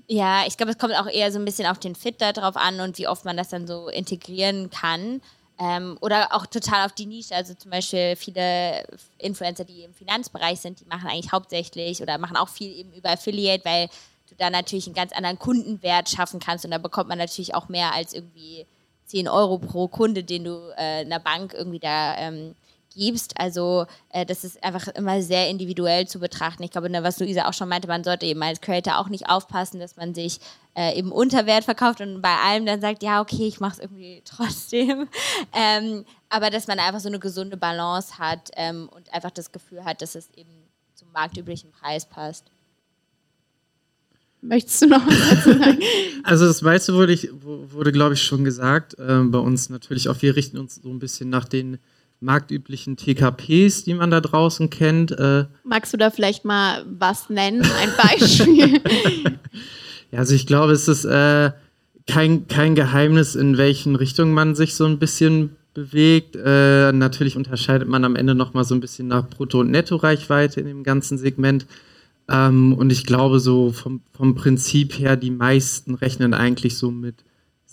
Ja, ich glaube, es kommt auch eher so ein bisschen auf den Fit da drauf an und wie oft man das dann so integrieren kann. Ähm, oder auch total auf die Nische. Also zum Beispiel viele Influencer, die im Finanzbereich sind, die machen eigentlich hauptsächlich oder machen auch viel eben über Affiliate, weil du da natürlich einen ganz anderen Kundenwert schaffen kannst und da bekommt man natürlich auch mehr als irgendwie 10 Euro pro Kunde, den du äh, einer Bank irgendwie da ähm, gibst. Also äh, das ist einfach immer sehr individuell zu betrachten. Ich glaube, ne, was Luisa auch schon meinte, man sollte eben als Creator auch nicht aufpassen, dass man sich äh, eben unter Wert verkauft und bei allem dann sagt, ja, okay, ich mache es irgendwie trotzdem. Ähm, aber dass man einfach so eine gesunde Balance hat ähm, und einfach das Gefühl hat, dass es eben zum marktüblichen Preis passt. Möchtest du noch was dazu sagen? Also das meiste wurde, ich, wurde glaube ich, schon gesagt. Ähm, bei uns natürlich auch, wir richten uns so ein bisschen nach den marktüblichen TKPs, die man da draußen kennt. Äh, Magst du da vielleicht mal was nennen, ein Beispiel? ja, also ich glaube, es ist äh, kein, kein Geheimnis, in welchen Richtungen man sich so ein bisschen bewegt. Äh, natürlich unterscheidet man am Ende noch mal so ein bisschen nach Brutto- und Netto-Reichweite in dem ganzen Segment. Ähm, und ich glaube, so vom, vom Prinzip her, die meisten rechnen eigentlich so mit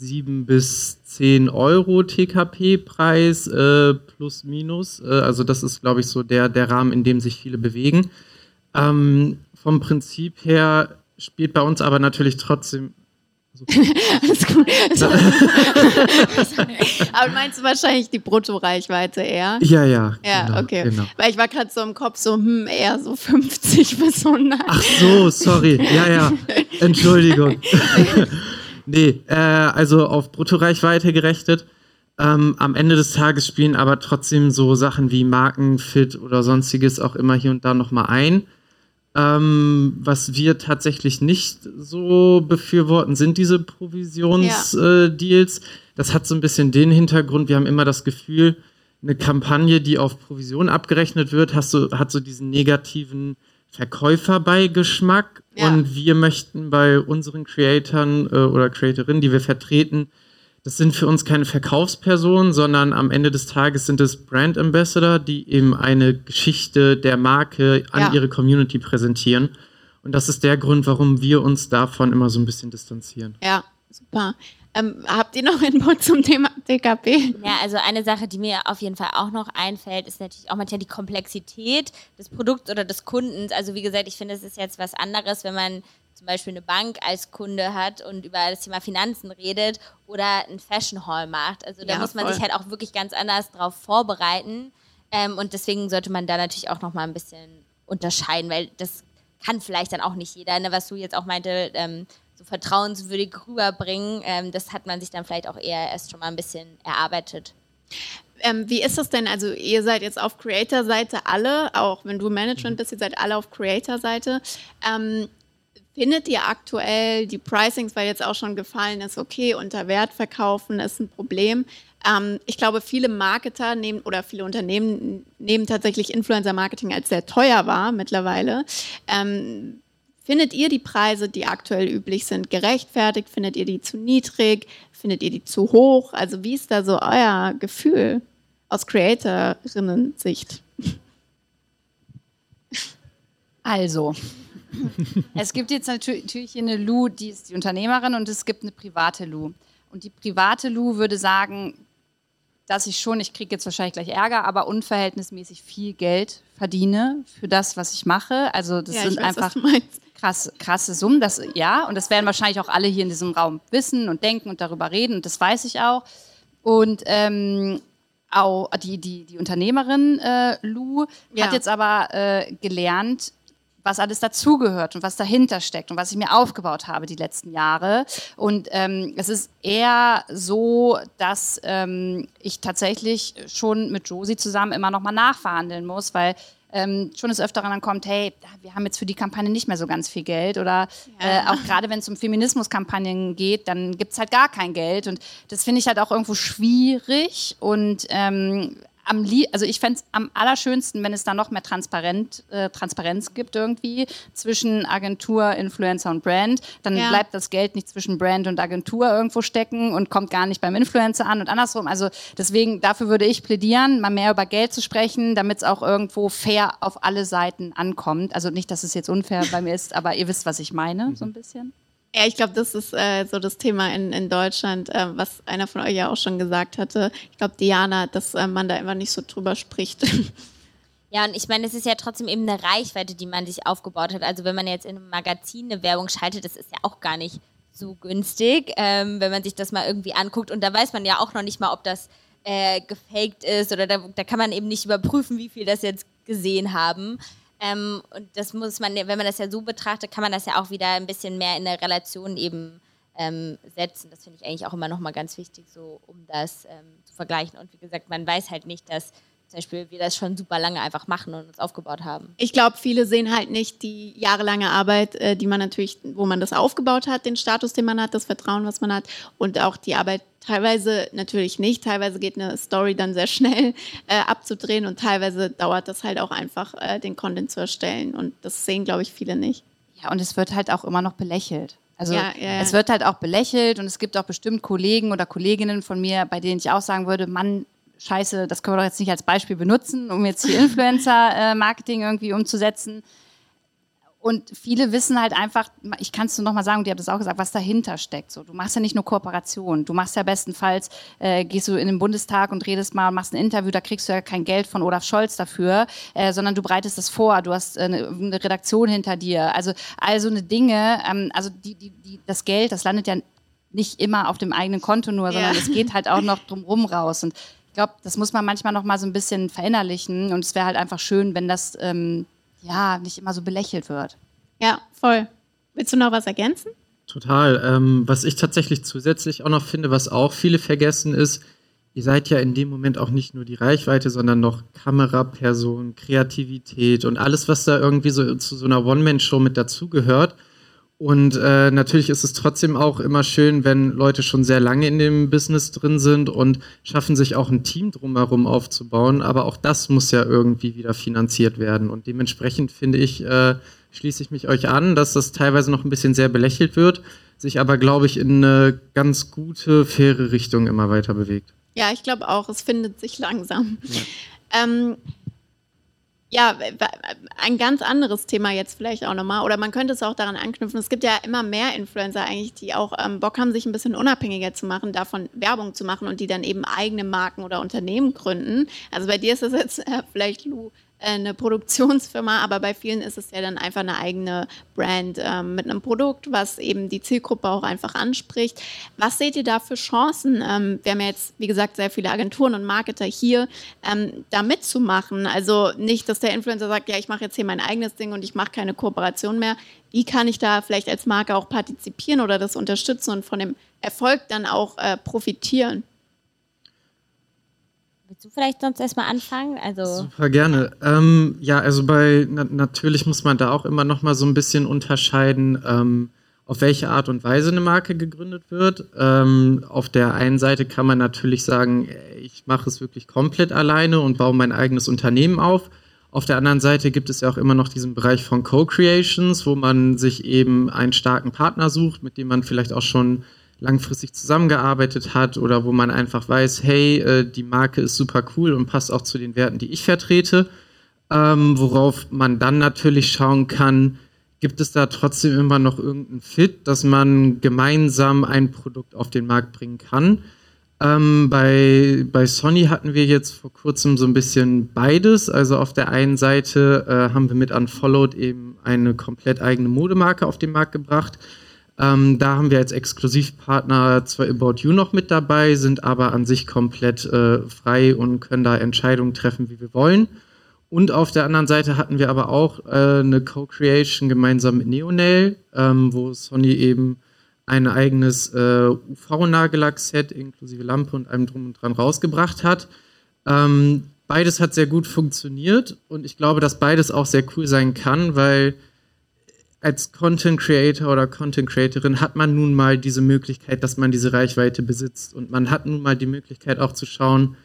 7 bis 10 Euro TKP-Preis äh, plus minus. Äh, also das ist, glaube ich, so der, der Rahmen, in dem sich viele bewegen. Ähm, vom Prinzip her spielt bei uns aber natürlich trotzdem. Alles gut. aber meinst du wahrscheinlich die Bruttoreichweite eher? Ja, ja. Ja, genau, okay. Genau. Weil ich war gerade so im Kopf so, hm, eher so 50 bis 100. Ach so, sorry. Ja, ja. Entschuldigung. Nee, äh, also auf Bruttoreichweite gerechnet. Ähm, am Ende des Tages spielen aber trotzdem so Sachen wie Markenfit oder sonstiges auch immer hier und da nochmal ein. Ähm, was wir tatsächlich nicht so befürworten, sind diese Provisionsdeals. Ja. Äh, das hat so ein bisschen den Hintergrund, wir haben immer das Gefühl, eine Kampagne, die auf Provision abgerechnet wird, hast du, hat so diesen negativen Verkäuferbeigeschmack ja. und wir möchten bei unseren Creatoren äh, oder Creatorinnen, die wir vertreten, das sind für uns keine Verkaufspersonen, sondern am Ende des Tages sind es Brand Ambassador, die eben eine Geschichte der Marke an ja. ihre Community präsentieren. Und das ist der Grund, warum wir uns davon immer so ein bisschen distanzieren. Ja, super. Ähm, habt ihr noch Input zum Thema DKP? Ja, also eine Sache, die mir auf jeden Fall auch noch einfällt, ist natürlich auch manchmal die Komplexität des Produkts oder des Kundens. Also wie gesagt, ich finde, es ist jetzt was anderes, wenn man zum Beispiel eine Bank als Kunde hat und über das Thema Finanzen redet oder ein Fashion Hall macht. Also da ja, muss man voll. sich halt auch wirklich ganz anders drauf vorbereiten. Ähm, und deswegen sollte man da natürlich auch noch mal ein bisschen unterscheiden, weil das kann vielleicht dann auch nicht jeder. Ne? Was du jetzt auch meinte, ähm, so vertrauenswürdig rüberbringen, ähm, das hat man sich dann vielleicht auch eher erst schon mal ein bisschen erarbeitet. Ähm, wie ist das denn? Also ihr seid jetzt auf Creator-Seite alle, auch wenn du Management bist, ihr seid alle auf Creator-Seite. Ähm, Findet ihr aktuell die Pricings, weil jetzt auch schon gefallen ist, okay, unter Wert verkaufen ist ein Problem. Ähm, ich glaube, viele Marketer nehmen oder viele Unternehmen nehmen tatsächlich Influencer-Marketing als sehr teuer wahr mittlerweile. Findet ihr die Preise, die aktuell üblich sind, gerechtfertigt? Findet ihr die zu niedrig? Findet ihr die zu hoch? Also wie ist da so euer Gefühl aus Creatorinnen-Sicht? Also, es gibt jetzt natürlich eine Lou, die ist die Unternehmerin und es gibt eine private Lou. Und die private Lou würde sagen, dass ich schon, ich kriege jetzt wahrscheinlich gleich Ärger, aber unverhältnismäßig viel Geld verdiene für das, was ich mache. Also das ja, sind weiß, einfach krass, krasse Summen. Das, ja, und das werden wahrscheinlich auch alle hier in diesem Raum wissen und denken und darüber reden. Und das weiß ich auch. Und ähm, auch die, die, die Unternehmerin äh, Lou ja. hat jetzt aber äh, gelernt, was alles dazugehört und was dahinter steckt und was ich mir aufgebaut habe die letzten Jahre. Und ähm, es ist eher so, dass ähm, ich tatsächlich schon mit Josie zusammen immer noch mal nachverhandeln muss, weil ähm, schon des Öfteren dann kommt, hey, wir haben jetzt für die Kampagne nicht mehr so ganz viel Geld oder ja. äh, auch gerade wenn es um Feminismuskampagnen geht, dann gibt es halt gar kein Geld und das finde ich halt auch irgendwo schwierig und ähm, am also ich fände es am allerschönsten, wenn es da noch mehr Transparent, äh, Transparenz gibt irgendwie zwischen Agentur, Influencer und Brand. Dann ja. bleibt das Geld nicht zwischen Brand und Agentur irgendwo stecken und kommt gar nicht beim Influencer an und andersrum. Also deswegen, dafür würde ich plädieren, mal mehr über Geld zu sprechen, damit es auch irgendwo fair auf alle Seiten ankommt. Also nicht, dass es jetzt unfair bei mir ist, aber ihr wisst, was ich meine, so ein bisschen. Ja, ich glaube, das ist äh, so das Thema in, in Deutschland, äh, was einer von euch ja auch schon gesagt hatte. Ich glaube, Diana, dass äh, man da immer nicht so drüber spricht. Ja, und ich meine, es ist ja trotzdem eben eine Reichweite, die man sich aufgebaut hat. Also wenn man jetzt in einem Magazin eine Werbung schaltet, das ist ja auch gar nicht so günstig, ähm, wenn man sich das mal irgendwie anguckt. Und da weiß man ja auch noch nicht mal, ob das äh, gefaked ist oder da, da kann man eben nicht überprüfen, wie viel das jetzt gesehen haben. Ähm, und das muss man, wenn man das ja so betrachtet, kann man das ja auch wieder ein bisschen mehr in eine Relation eben ähm, setzen. Das finde ich eigentlich auch immer nochmal ganz wichtig, so um das ähm, zu vergleichen. Und wie gesagt, man weiß halt nicht, dass zum Beispiel wir das schon super lange einfach machen und uns aufgebaut haben. Ich glaube, viele sehen halt nicht die jahrelange Arbeit, äh, die man natürlich, wo man das aufgebaut hat, den Status, den man hat, das Vertrauen, was man hat und auch die Arbeit teilweise natürlich nicht. Teilweise geht eine Story dann sehr schnell äh, abzudrehen und teilweise dauert das halt auch einfach, äh, den Content zu erstellen und das sehen, glaube ich, viele nicht. Ja, und es wird halt auch immer noch belächelt. Also ja, ja, ja. es wird halt auch belächelt und es gibt auch bestimmt Kollegen oder Kolleginnen von mir, bei denen ich auch sagen würde, Mann, scheiße, das können wir doch jetzt nicht als Beispiel benutzen, um jetzt hier Influencer-Marketing irgendwie umzusetzen. Und viele wissen halt einfach, ich kann es nur noch mal sagen, und ihr habt es auch gesagt, was dahinter steckt. So, du machst ja nicht nur Kooperation, du machst ja bestenfalls, äh, gehst du in den Bundestag und redest mal, machst ein Interview, da kriegst du ja kein Geld von Olaf Scholz dafür, äh, sondern du bereitest das vor, du hast äh, eine, eine, Redaktion hinter dir. Also also eine Dinge, ähm, also die, die, die, das Geld, das landet ja nicht immer auf dem eigenen Konto nur, sondern es geht halt auch noch drumrum raus. Und ich glaube, das muss man manchmal noch mal so ein bisschen verinnerlichen und es wäre halt einfach schön, wenn das ähm, ja nicht immer so belächelt wird. Ja, voll. Willst du noch was ergänzen? Total. Ähm, was ich tatsächlich zusätzlich auch noch finde, was auch viele vergessen, ist, ihr seid ja in dem Moment auch nicht nur die Reichweite, sondern noch Kameraperson, Kreativität und alles, was da irgendwie so zu so einer One-Man-Show mit dazugehört. Und äh, natürlich ist es trotzdem auch immer schön, wenn Leute schon sehr lange in dem Business drin sind und schaffen sich auch ein Team drumherum aufzubauen. Aber auch das muss ja irgendwie wieder finanziert werden. Und dementsprechend finde ich, äh, schließe ich mich euch an, dass das teilweise noch ein bisschen sehr belächelt wird, sich aber, glaube ich, in eine ganz gute, faire Richtung immer weiter bewegt. Ja, ich glaube auch, es findet sich langsam. Ja. Ähm, ja, ein ganz anderes Thema jetzt vielleicht auch nochmal. Oder man könnte es auch daran anknüpfen. Es gibt ja immer mehr Influencer eigentlich, die auch ähm, Bock haben, sich ein bisschen unabhängiger zu machen, davon Werbung zu machen und die dann eben eigene Marken oder Unternehmen gründen. Also bei dir ist das jetzt äh, vielleicht, Lou, eine Produktionsfirma, aber bei vielen ist es ja dann einfach eine eigene Brand ähm, mit einem Produkt, was eben die Zielgruppe auch einfach anspricht. Was seht ihr da für Chancen? Ähm, wir haben ja jetzt, wie gesagt, sehr viele Agenturen und Marketer hier, ähm, da mitzumachen. Also nicht, dass der Influencer sagt, ja, ich mache jetzt hier mein eigenes Ding und ich mache keine Kooperation mehr. Wie kann ich da vielleicht als Marke auch partizipieren oder das unterstützen und von dem Erfolg dann auch äh, profitieren? Willst du vielleicht sonst erstmal anfangen? Also Super gerne. Ähm, ja, also bei na, natürlich muss man da auch immer noch mal so ein bisschen unterscheiden, ähm, auf welche Art und Weise eine Marke gegründet wird. Ähm, auf der einen Seite kann man natürlich sagen, ich mache es wirklich komplett alleine und baue mein eigenes Unternehmen auf. Auf der anderen Seite gibt es ja auch immer noch diesen Bereich von Co-Creations, wo man sich eben einen starken Partner sucht, mit dem man vielleicht auch schon langfristig zusammengearbeitet hat oder wo man einfach weiß, hey, äh, die Marke ist super cool und passt auch zu den Werten, die ich vertrete. Ähm, worauf man dann natürlich schauen kann, gibt es da trotzdem immer noch irgendeinen Fit, dass man gemeinsam ein Produkt auf den Markt bringen kann. Ähm, bei, bei Sony hatten wir jetzt vor kurzem so ein bisschen beides. Also auf der einen Seite äh, haben wir mit Unfollowed eben eine komplett eigene Modemarke auf den Markt gebracht ähm, da haben wir als Exklusivpartner zwar About You noch mit dabei, sind aber an sich komplett äh, frei und können da Entscheidungen treffen, wie wir wollen. Und auf der anderen Seite hatten wir aber auch äh, eine Co-Creation gemeinsam mit Neonail, ähm, wo Sony eben ein eigenes äh, UV-Nagellack-Set inklusive Lampe und allem drum und dran rausgebracht hat. Ähm, beides hat sehr gut funktioniert und ich glaube, dass beides auch sehr cool sein kann, weil als Content Creator oder Content Creatorin hat man nun mal diese Möglichkeit, dass man diese Reichweite besitzt. Und man hat nun mal die Möglichkeit auch zu schauen,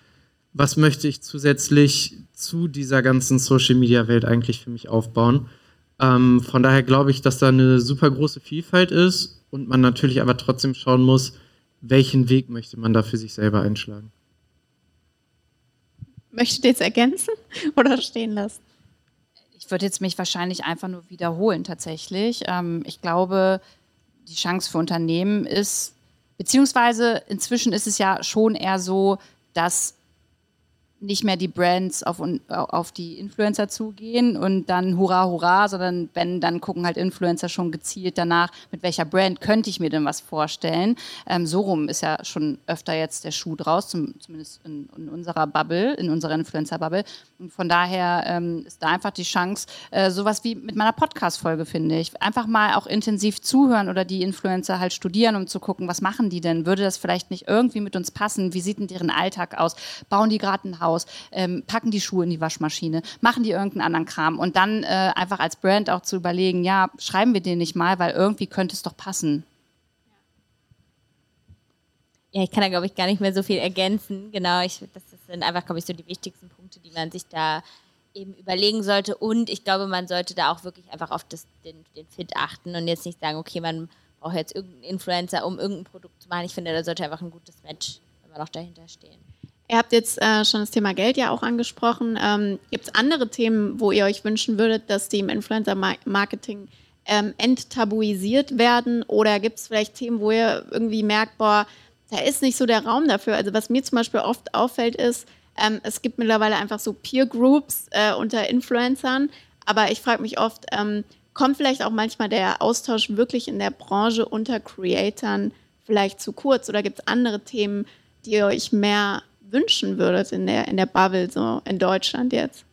was möchte ich zusätzlich zu dieser ganzen Social Media Welt eigentlich für mich aufbauen. Ähm, von daher glaube ich, dass da eine super große Vielfalt ist und man natürlich aber trotzdem schauen muss, welchen Weg möchte man da für sich selber einschlagen. Möchtet ihr jetzt ergänzen oder stehen lassen? Ich würde jetzt mich wahrscheinlich einfach nur wiederholen tatsächlich. Ähm, ich glaube, die Chance für Unternehmen ist, beziehungsweise inzwischen ist es ja schon eher so, dass nicht mehr die Brands auf, auf die Influencer zugehen und dann hurra, hurra, sondern wenn, dann gucken halt Influencer schon gezielt danach, mit welcher Brand könnte ich mir denn was vorstellen. Ähm, so rum ist ja schon öfter jetzt der Schuh draus, zum, zumindest in, in, unserer Bubble, in unserer Influencer-Bubble. Und von daher ähm, ist da einfach die Chance, äh, sowas wie mit meiner Podcast-Folge, finde ich, einfach mal auch intensiv zuhören oder die Influencer halt studieren, um zu gucken, was machen die denn? Würde das vielleicht nicht irgendwie mit uns passen? Wie sieht denn deren Alltag aus? Bauen die gerade ein Haus? Haus, ähm, packen die Schuhe in die Waschmaschine, machen die irgendeinen anderen Kram und dann äh, einfach als Brand auch zu überlegen, ja, schreiben wir den nicht mal, weil irgendwie könnte es doch passen. Ja, ich kann da, glaube ich, gar nicht mehr so viel ergänzen. Genau, ich, das sind einfach, glaube ich, so die wichtigsten Punkte, die man sich da eben überlegen sollte. Und ich glaube, man sollte da auch wirklich einfach auf das, den, den Fit achten und jetzt nicht sagen, okay, man braucht jetzt irgendeinen Influencer, um irgendein Produkt zu machen. Ich finde, da sollte einfach ein gutes Match immer noch dahinter stehen. Ihr habt jetzt äh, schon das Thema Geld ja auch angesprochen. Ähm, Gibt es andere Themen, wo ihr euch wünschen würdet, dass die im Influencer-Marketing ähm, enttabuisiert werden? Oder gibt es vielleicht Themen, wo ihr irgendwie merkt, boah, da ist nicht so der Raum dafür? Also was mir zum Beispiel oft auffällt ist, ähm, es gibt mittlerweile einfach so Peer-Groups äh, unter Influencern. Aber ich frage mich oft, ähm, kommt vielleicht auch manchmal der Austausch wirklich in der Branche unter Creatoren vielleicht zu kurz? Oder gibt es andere Themen, die ihr euch mehr wünschen würdet in der, in der Bubble, so in Deutschland jetzt?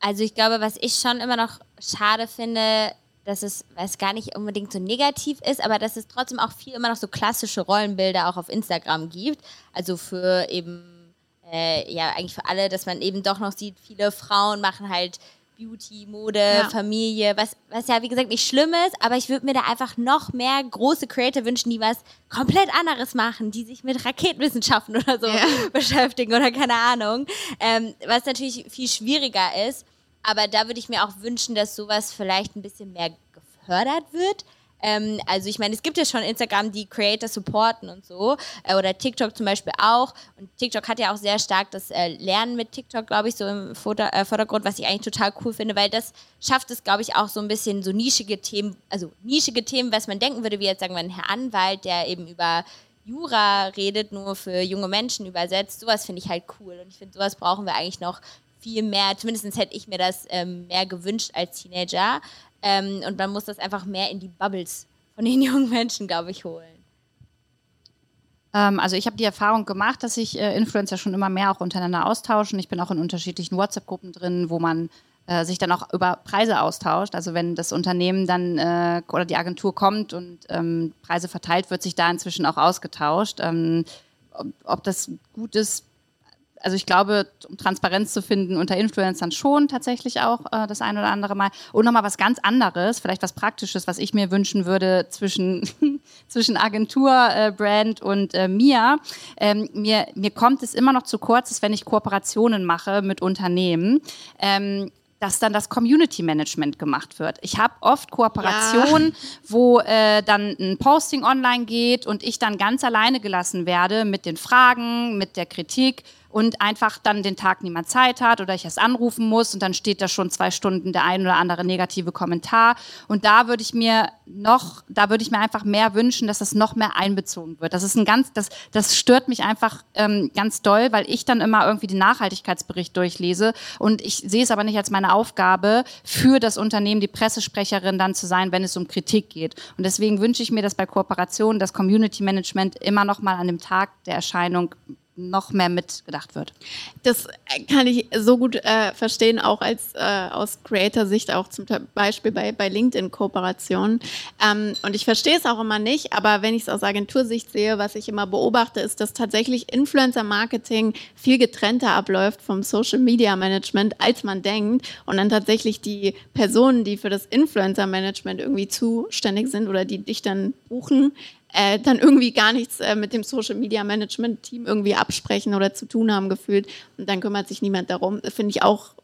Also ich glaube, was ich schon immer noch schade finde, dass es, es gar nicht unbedingt so negativ ist, aber dass es trotzdem auch viel immer noch so klassische Rollenbilder auch auf Instagram gibt. Also für eben, äh, ja, eigentlich für alle, dass man eben doch noch sieht, viele Frauen machen halt Beauty, Mode, ja. Familie, was, was ja wie gesagt nicht schlimm ist, aber ich würde mir da einfach noch mehr große Creator wünschen, die was komplett anderes machen, die sich mit Raketenwissenschaften oder so ja. beschäftigen oder keine Ahnung. Ähm, was natürlich viel schwieriger ist, aber da würde ich mir auch wünschen, dass sowas vielleicht ein bisschen mehr gefördert wird ähm, also ich meine, es gibt ja schon Instagram, die Creator supporten und so. Äh, oder TikTok zum Beispiel auch. Und TikTok hat ja auch sehr stark das äh, Lernen mit TikTok, glaube ich, so im Vorder äh, Vordergrund, was ich eigentlich total cool finde, weil das schafft es, glaube ich, auch so ein bisschen so nischige Themen, also nischige Themen, was man denken würde, wie jetzt sagen wir ein Herr Anwalt, der eben über Jura redet, nur für junge Menschen übersetzt. Sowas finde ich halt cool. Und ich finde, sowas brauchen wir eigentlich noch viel mehr. Zumindest hätte ich mir das ähm, mehr gewünscht als Teenager. Ähm, und man muss das einfach mehr in die Bubbles von den jungen Menschen, glaube ich, holen. Ähm, also ich habe die Erfahrung gemacht, dass sich äh, Influencer schon immer mehr auch untereinander austauschen. Ich bin auch in unterschiedlichen WhatsApp-Gruppen drin, wo man äh, sich dann auch über Preise austauscht. Also wenn das Unternehmen dann äh, oder die Agentur kommt und ähm, Preise verteilt, wird sich da inzwischen auch ausgetauscht. Ähm, ob, ob, das gut ist, also ich glaube, um Transparenz zu finden unter Influencern schon tatsächlich auch äh, das ein oder andere Mal. Und nochmal was ganz anderes, vielleicht was Praktisches, was ich mir wünschen würde zwischen, zwischen Agentur, äh, Brand und äh, mir. Ähm, mir. Mir kommt es immer noch zu kurz, dass wenn ich Kooperationen mache mit Unternehmen, ähm, dass dann das Community Management gemacht wird. Ich habe oft Kooperationen, ja. wo äh, dann ein Posting online geht und ich dann ganz alleine gelassen werde mit den Fragen, mit der Kritik und einfach dann den Tag niemand Zeit hat oder ich es anrufen muss und dann steht da schon zwei Stunden der ein oder andere negative Kommentar. Und da würde ich mir noch, da würde ich mir einfach mehr wünschen, dass das noch mehr einbezogen wird. Das ist ein ganz, das, das stört mich einfach ähm, ganz doll, weil ich dann immer irgendwie den Nachhaltigkeitsbericht durchlese und ich sehe es aber nicht als meine Aufgabe, für das Unternehmen die Pressesprecherin dann zu sein, wenn es um Kritik geht. Und deswegen wünsche ich mir, dass bei Kooperationen das Community Management immer noch mal an dem Tag der Erscheinung noch mehr mitgedacht wird. Das kann ich so gut äh, verstehen, auch als äh, aus Creator-Sicht, auch zum Beispiel bei, bei LinkedIn-Kooperationen. Ähm, und ich verstehe es auch immer nicht, aber wenn ich es aus Agentursicht sehe, was ich immer beobachte, ist, dass tatsächlich Influencer-Marketing viel getrennter abläuft vom Social-Media-Management, als man denkt. Und dann tatsächlich die Personen, die für das Influencer-Management irgendwie zuständig sind oder die dich dann buchen, äh, dann irgendwie gar nichts äh, mit dem Social Media Management Team irgendwie absprechen oder zu tun haben gefühlt und dann kümmert sich niemand darum. Finde ich auch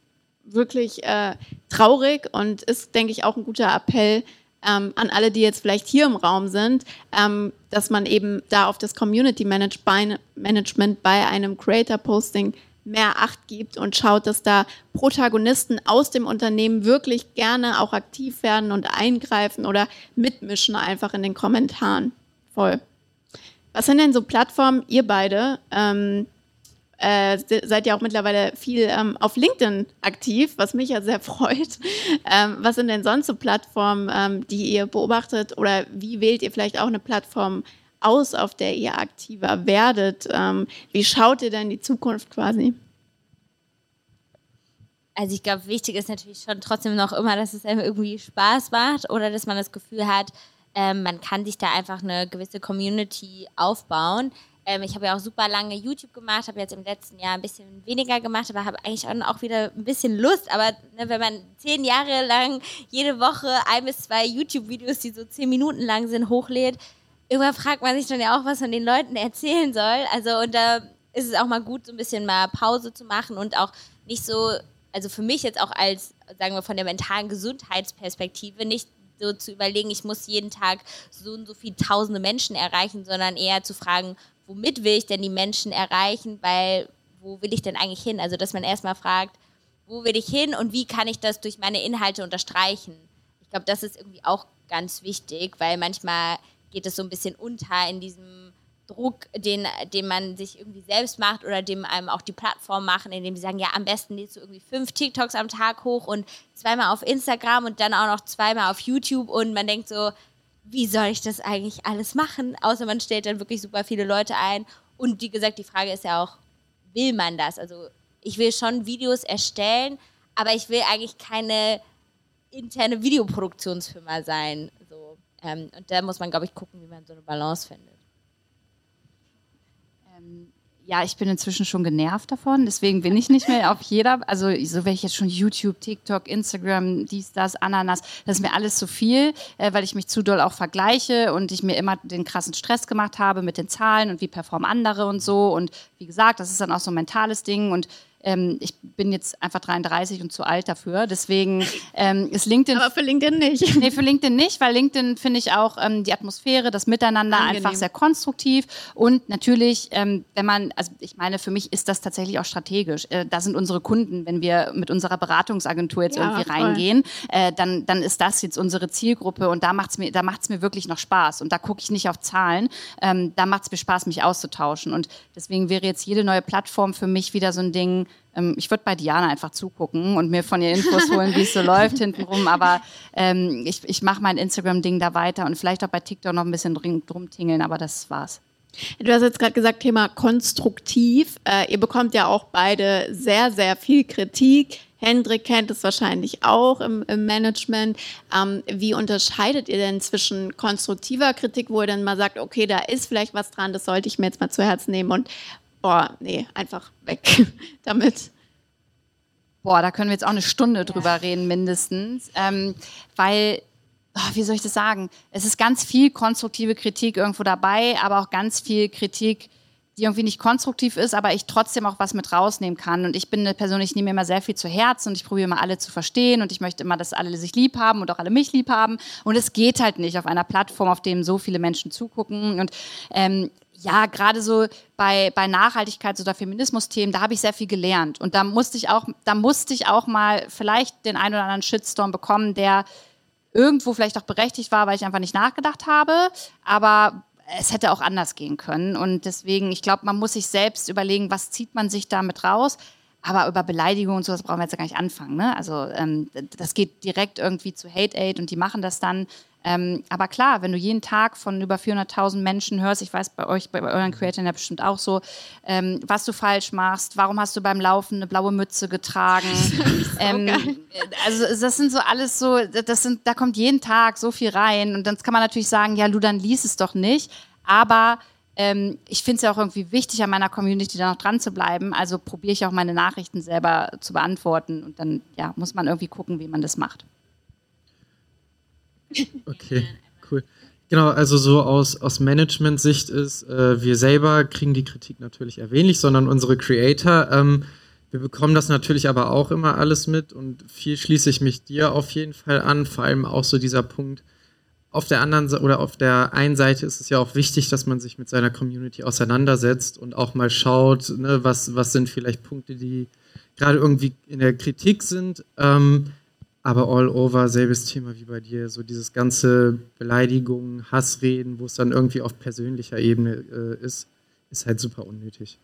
wirklich äh, traurig und ist, denke ich, auch ein guter Appell ähm, an alle, die jetzt vielleicht hier im Raum sind, ähm, dass man eben da auf das Community Management bei einem Creator Posting mehr Acht gibt und schaut, dass da Protagonisten aus dem Unternehmen wirklich gerne auch aktiv werden und eingreifen oder mitmischen einfach in den Kommentaren. Voll. Was sind denn so Plattformen, ihr beide? Ähm, äh, seid ja auch mittlerweile viel ähm, auf LinkedIn aktiv, was mich ja sehr freut. Ähm, was sind denn sonst so Plattformen, ähm, die ihr beobachtet oder wie wählt ihr vielleicht auch eine Plattform aus, auf der ihr aktiver werdet? Ähm, wie schaut ihr denn die Zukunft quasi? Also ich glaube, wichtig ist natürlich schon trotzdem noch immer, dass es einem irgendwie Spaß macht oder dass man das Gefühl hat, ähm, man kann sich da einfach eine gewisse Community aufbauen. Ähm, ich habe ja auch super lange YouTube gemacht, habe jetzt im letzten Jahr ein bisschen weniger gemacht, aber habe eigentlich auch wieder ein bisschen Lust. Aber ne, wenn man zehn Jahre lang jede Woche ein bis zwei YouTube-Videos, die so zehn Minuten lang sind, hochlädt, irgendwann fragt man sich dann ja auch, was man den Leuten erzählen soll. Also und da ist es auch mal gut, so ein bisschen mal Pause zu machen und auch nicht so, also für mich jetzt auch als, sagen wir, von der mentalen Gesundheitsperspektive nicht so zu überlegen, ich muss jeden Tag so und so viele tausende Menschen erreichen, sondern eher zu fragen, womit will ich denn die Menschen erreichen, weil wo will ich denn eigentlich hin? Also, dass man erstmal fragt, wo will ich hin und wie kann ich das durch meine Inhalte unterstreichen? Ich glaube, das ist irgendwie auch ganz wichtig, weil manchmal geht es so ein bisschen unter in diesem Druck, den, den man sich irgendwie selbst macht oder dem einem auch die Plattform machen, indem sie sagen, ja, am besten lädst du irgendwie fünf TikToks am Tag hoch und zweimal auf Instagram und dann auch noch zweimal auf YouTube und man denkt so, wie soll ich das eigentlich alles machen? Außer man stellt dann wirklich super viele Leute ein. Und wie gesagt, die Frage ist ja auch, will man das? Also ich will schon Videos erstellen, aber ich will eigentlich keine interne Videoproduktionsfirma sein. So. Ähm, und da muss man, glaube ich, gucken, wie man so eine Balance findet. Ähm, ja, ich bin inzwischen schon genervt davon, deswegen bin ich nicht mehr auf jeder, also so wäre ich jetzt schon YouTube, TikTok, Instagram, dies, das, Ananas, das ist mir alles zu viel, äh, weil ich mich zu doll auch vergleiche und ich mir immer den krassen Stress gemacht habe mit den Zahlen und wie performen andere und so. Und wie gesagt, das ist dann auch so ein mentales Ding und ähm, ich bin jetzt einfach 33 und zu alt dafür. Deswegen ähm, ist LinkedIn. Aber für LinkedIn nicht. Nee, für LinkedIn nicht, weil LinkedIn finde ich auch ähm, die Atmosphäre, das Miteinander Angenehm. einfach sehr konstruktiv. Und natürlich, ähm, wenn man, also ich meine, für mich ist das tatsächlich auch strategisch. Äh, da sind unsere Kunden, wenn wir mit unserer Beratungsagentur jetzt ja, irgendwie reingehen, äh, dann, dann ist das jetzt unsere Zielgruppe und da macht es mir, mir wirklich noch Spaß. Und da gucke ich nicht auf Zahlen. Ähm, da macht es mir Spaß, mich auszutauschen. Und deswegen wäre jetzt jede neue Plattform für mich wieder so ein Ding, ich würde bei Diana einfach zugucken und mir von ihr Infos holen, wie es so läuft hintenrum. Aber ähm, ich, ich mache mein Instagram-Ding da weiter und vielleicht auch bei TikTok noch ein bisschen drum tingeln, aber das war's. Du hast jetzt gerade gesagt, Thema konstruktiv. Äh, ihr bekommt ja auch beide sehr, sehr viel Kritik. Hendrik kennt es wahrscheinlich auch im, im Management. Ähm, wie unterscheidet ihr denn zwischen konstruktiver Kritik, wo ihr dann mal sagt, okay, da ist vielleicht was dran, das sollte ich mir jetzt mal zu Herzen nehmen und boah, nee, einfach weg damit. Boah, da können wir jetzt auch eine Stunde drüber reden, mindestens. Ähm, weil, oh, wie soll ich das sagen? Es ist ganz viel konstruktive Kritik irgendwo dabei, aber auch ganz viel Kritik, die irgendwie nicht konstruktiv ist, aber ich trotzdem auch was mit rausnehmen kann. Und ich bin eine Person, ich nehme mir immer sehr viel zu Herzen und ich probiere immer alle zu verstehen und ich möchte immer, dass alle sich lieb haben und auch alle mich lieb haben. Und es geht halt nicht auf einer Plattform, auf dem so viele Menschen zugucken. Und ähm, ja, gerade so bei, bei Nachhaltigkeits- oder Feminismus-Themen, da habe ich sehr viel gelernt. Und da musste ich auch, da musste ich auch mal vielleicht den einen oder anderen Shitstorm bekommen, der irgendwo vielleicht auch berechtigt war, weil ich einfach nicht nachgedacht habe, aber es hätte auch anders gehen können. Und deswegen, ich glaube, man muss sich selbst überlegen, was zieht man sich damit raus. Aber über Beleidigung und sowas brauchen wir jetzt gar nicht anfangen. Ne? Also ähm, das geht direkt irgendwie zu Hate Aid und die machen das dann. Ähm, aber klar, wenn du jeden Tag von über 400.000 Menschen hörst, ich weiß bei euch, bei euren Creatoren ja bestimmt auch so, ähm, was du falsch machst, warum hast du beim Laufen eine blaue Mütze getragen? ähm, also das sind so alles so, das sind, da kommt jeden Tag so viel rein und dann kann man natürlich sagen, ja, Lu, dann lies es doch nicht. Aber ähm, ich finde es ja auch irgendwie wichtig, an meiner Community da noch dran zu bleiben. Also probiere ich auch meine Nachrichten selber zu beantworten und dann ja, muss man irgendwie gucken, wie man das macht. Okay, cool. Genau, also so aus, aus Management-Sicht ist, äh, wir selber kriegen die Kritik natürlich wenig, sondern unsere Creator. Ähm, wir bekommen das natürlich aber auch immer alles mit und viel schließe ich mich dir auf jeden Fall an, vor allem auch so dieser Punkt, auf der anderen oder auf der einen Seite ist es ja auch wichtig, dass man sich mit seiner Community auseinandersetzt und auch mal schaut, ne, was, was sind vielleicht Punkte, die gerade irgendwie in der Kritik sind. Ähm, aber all over selbes Thema wie bei dir, so dieses ganze Beleidigungen, Hassreden, wo es dann irgendwie auf persönlicher Ebene äh, ist, ist halt super unnötig.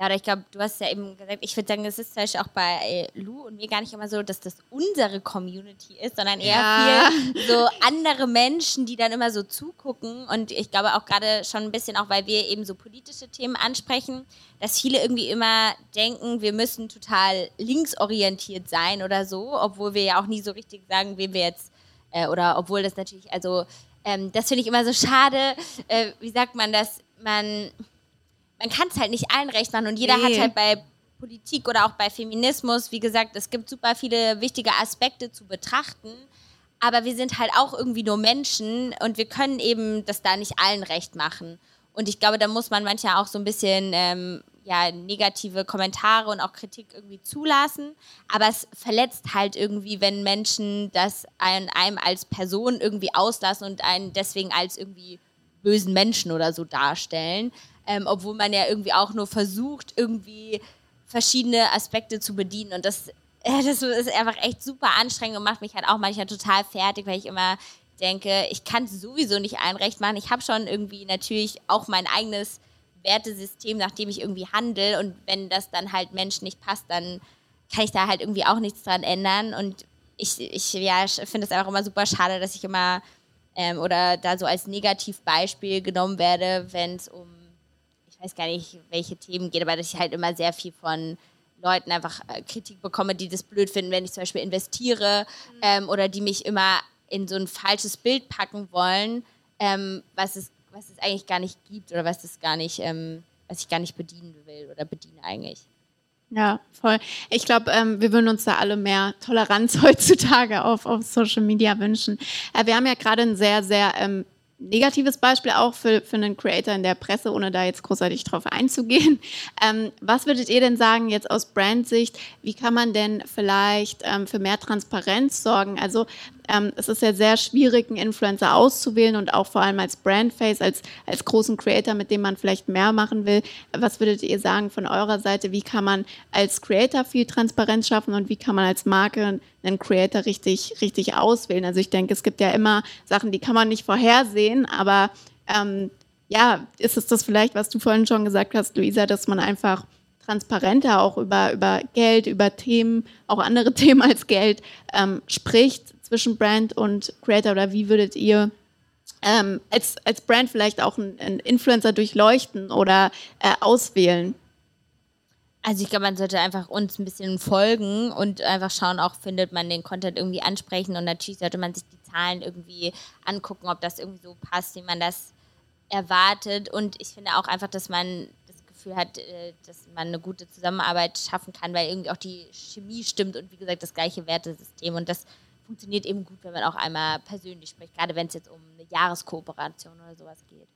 Ja, oder ich glaube, du hast ja eben gesagt, ich würde sagen, es ist zum Beispiel auch bei Lou und mir gar nicht immer so, dass das unsere Community ist, sondern eher ja. viel so andere Menschen, die dann immer so zugucken. Und ich glaube auch gerade schon ein bisschen, auch weil wir eben so politische Themen ansprechen, dass viele irgendwie immer denken, wir müssen total linksorientiert sein oder so, obwohl wir ja auch nie so richtig sagen, wem wir jetzt, äh, oder obwohl das natürlich, also ähm, das finde ich immer so schade, äh, wie sagt man das, man man kann es halt nicht allen recht machen und jeder nee. hat halt bei Politik oder auch bei Feminismus, wie gesagt, es gibt super viele wichtige Aspekte zu betrachten, aber wir sind halt auch irgendwie nur Menschen und wir können eben das da nicht allen recht machen. Und ich glaube, da muss man manchmal auch so ein bisschen ähm, ja, negative Kommentare und auch Kritik irgendwie zulassen. Aber es verletzt halt irgendwie, wenn Menschen das einem, einem als Person irgendwie auslassen und einen deswegen als irgendwie bösen Menschen oder so darstellen ähm, obwohl man ja irgendwie auch nur versucht, irgendwie verschiedene Aspekte zu bedienen. Und das, das ist einfach echt super anstrengend und macht mich halt auch manchmal total fertig, weil ich immer denke, ich kann es sowieso nicht allen recht machen. Ich habe schon irgendwie natürlich auch mein eigenes Wertesystem, nach dem ich irgendwie handle. Und wenn das dann halt Menschen nicht passt, dann kann ich da halt irgendwie auch nichts dran ändern. Und ich, ich ja, finde es einfach immer super schade, dass ich immer ähm, oder da so als Negativbeispiel genommen werde, wenn es um weiß gar nicht, welche Themen geht, aber dass ich halt immer sehr viel von Leuten einfach äh, Kritik bekomme, die das blöd finden, wenn ich zum Beispiel investiere mhm. ähm, oder die mich immer in so ein falsches Bild packen wollen, ähm, was, es, was es eigentlich gar nicht gibt oder was es gar nicht, ähm, was ich gar nicht bedienen will oder bediene eigentlich. Ja, voll. Ich glaube, ähm, wir würden uns da alle mehr Toleranz heutzutage auf, auf Social Media wünschen. Äh, wir haben ja gerade ein sehr, sehr ähm, negatives Beispiel auch für, für einen Creator in der Presse, ohne da jetzt großartig drauf einzugehen. Ähm, was würdet ihr denn sagen jetzt aus Brandsicht? Wie kann man denn vielleicht ähm, für mehr Transparenz sorgen? Also ähm, es ist ja sehr schwierig, einen Influencer auszuwählen und auch vor allem als Brandface, als, als großen Creator, mit dem man vielleicht mehr machen will. Was würdet ihr sagen von eurer Seite? Wie kann man als Creator viel Transparenz schaffen und wie kann man als Marke einen Creator richtig, richtig auswählen? Also ich denke, es gibt ja immer Sachen, die kann man nicht vorhersehen, aber ähm, ja, ist es das vielleicht, was du vorhin schon gesagt hast, Luisa, dass man einfach transparenter auch über, über Geld, über Themen, auch andere Themen als Geld ähm, spricht zwischen Brand und Creator oder wie würdet ihr ähm, als, als Brand vielleicht auch einen, einen Influencer durchleuchten oder äh, auswählen? Also ich glaube, man sollte einfach uns ein bisschen folgen und einfach schauen, auch findet man den Content irgendwie ansprechen und natürlich sollte man sich die Zahlen irgendwie angucken, ob das irgendwie so passt, wie man das erwartet und ich finde auch einfach, dass man das Gefühl hat, äh, dass man eine gute Zusammenarbeit schaffen kann, weil irgendwie auch die Chemie stimmt und wie gesagt das gleiche Wertesystem. Und das funktioniert eben gut, wenn man auch einmal persönlich spricht, gerade wenn es jetzt um eine Jahreskooperation oder sowas geht.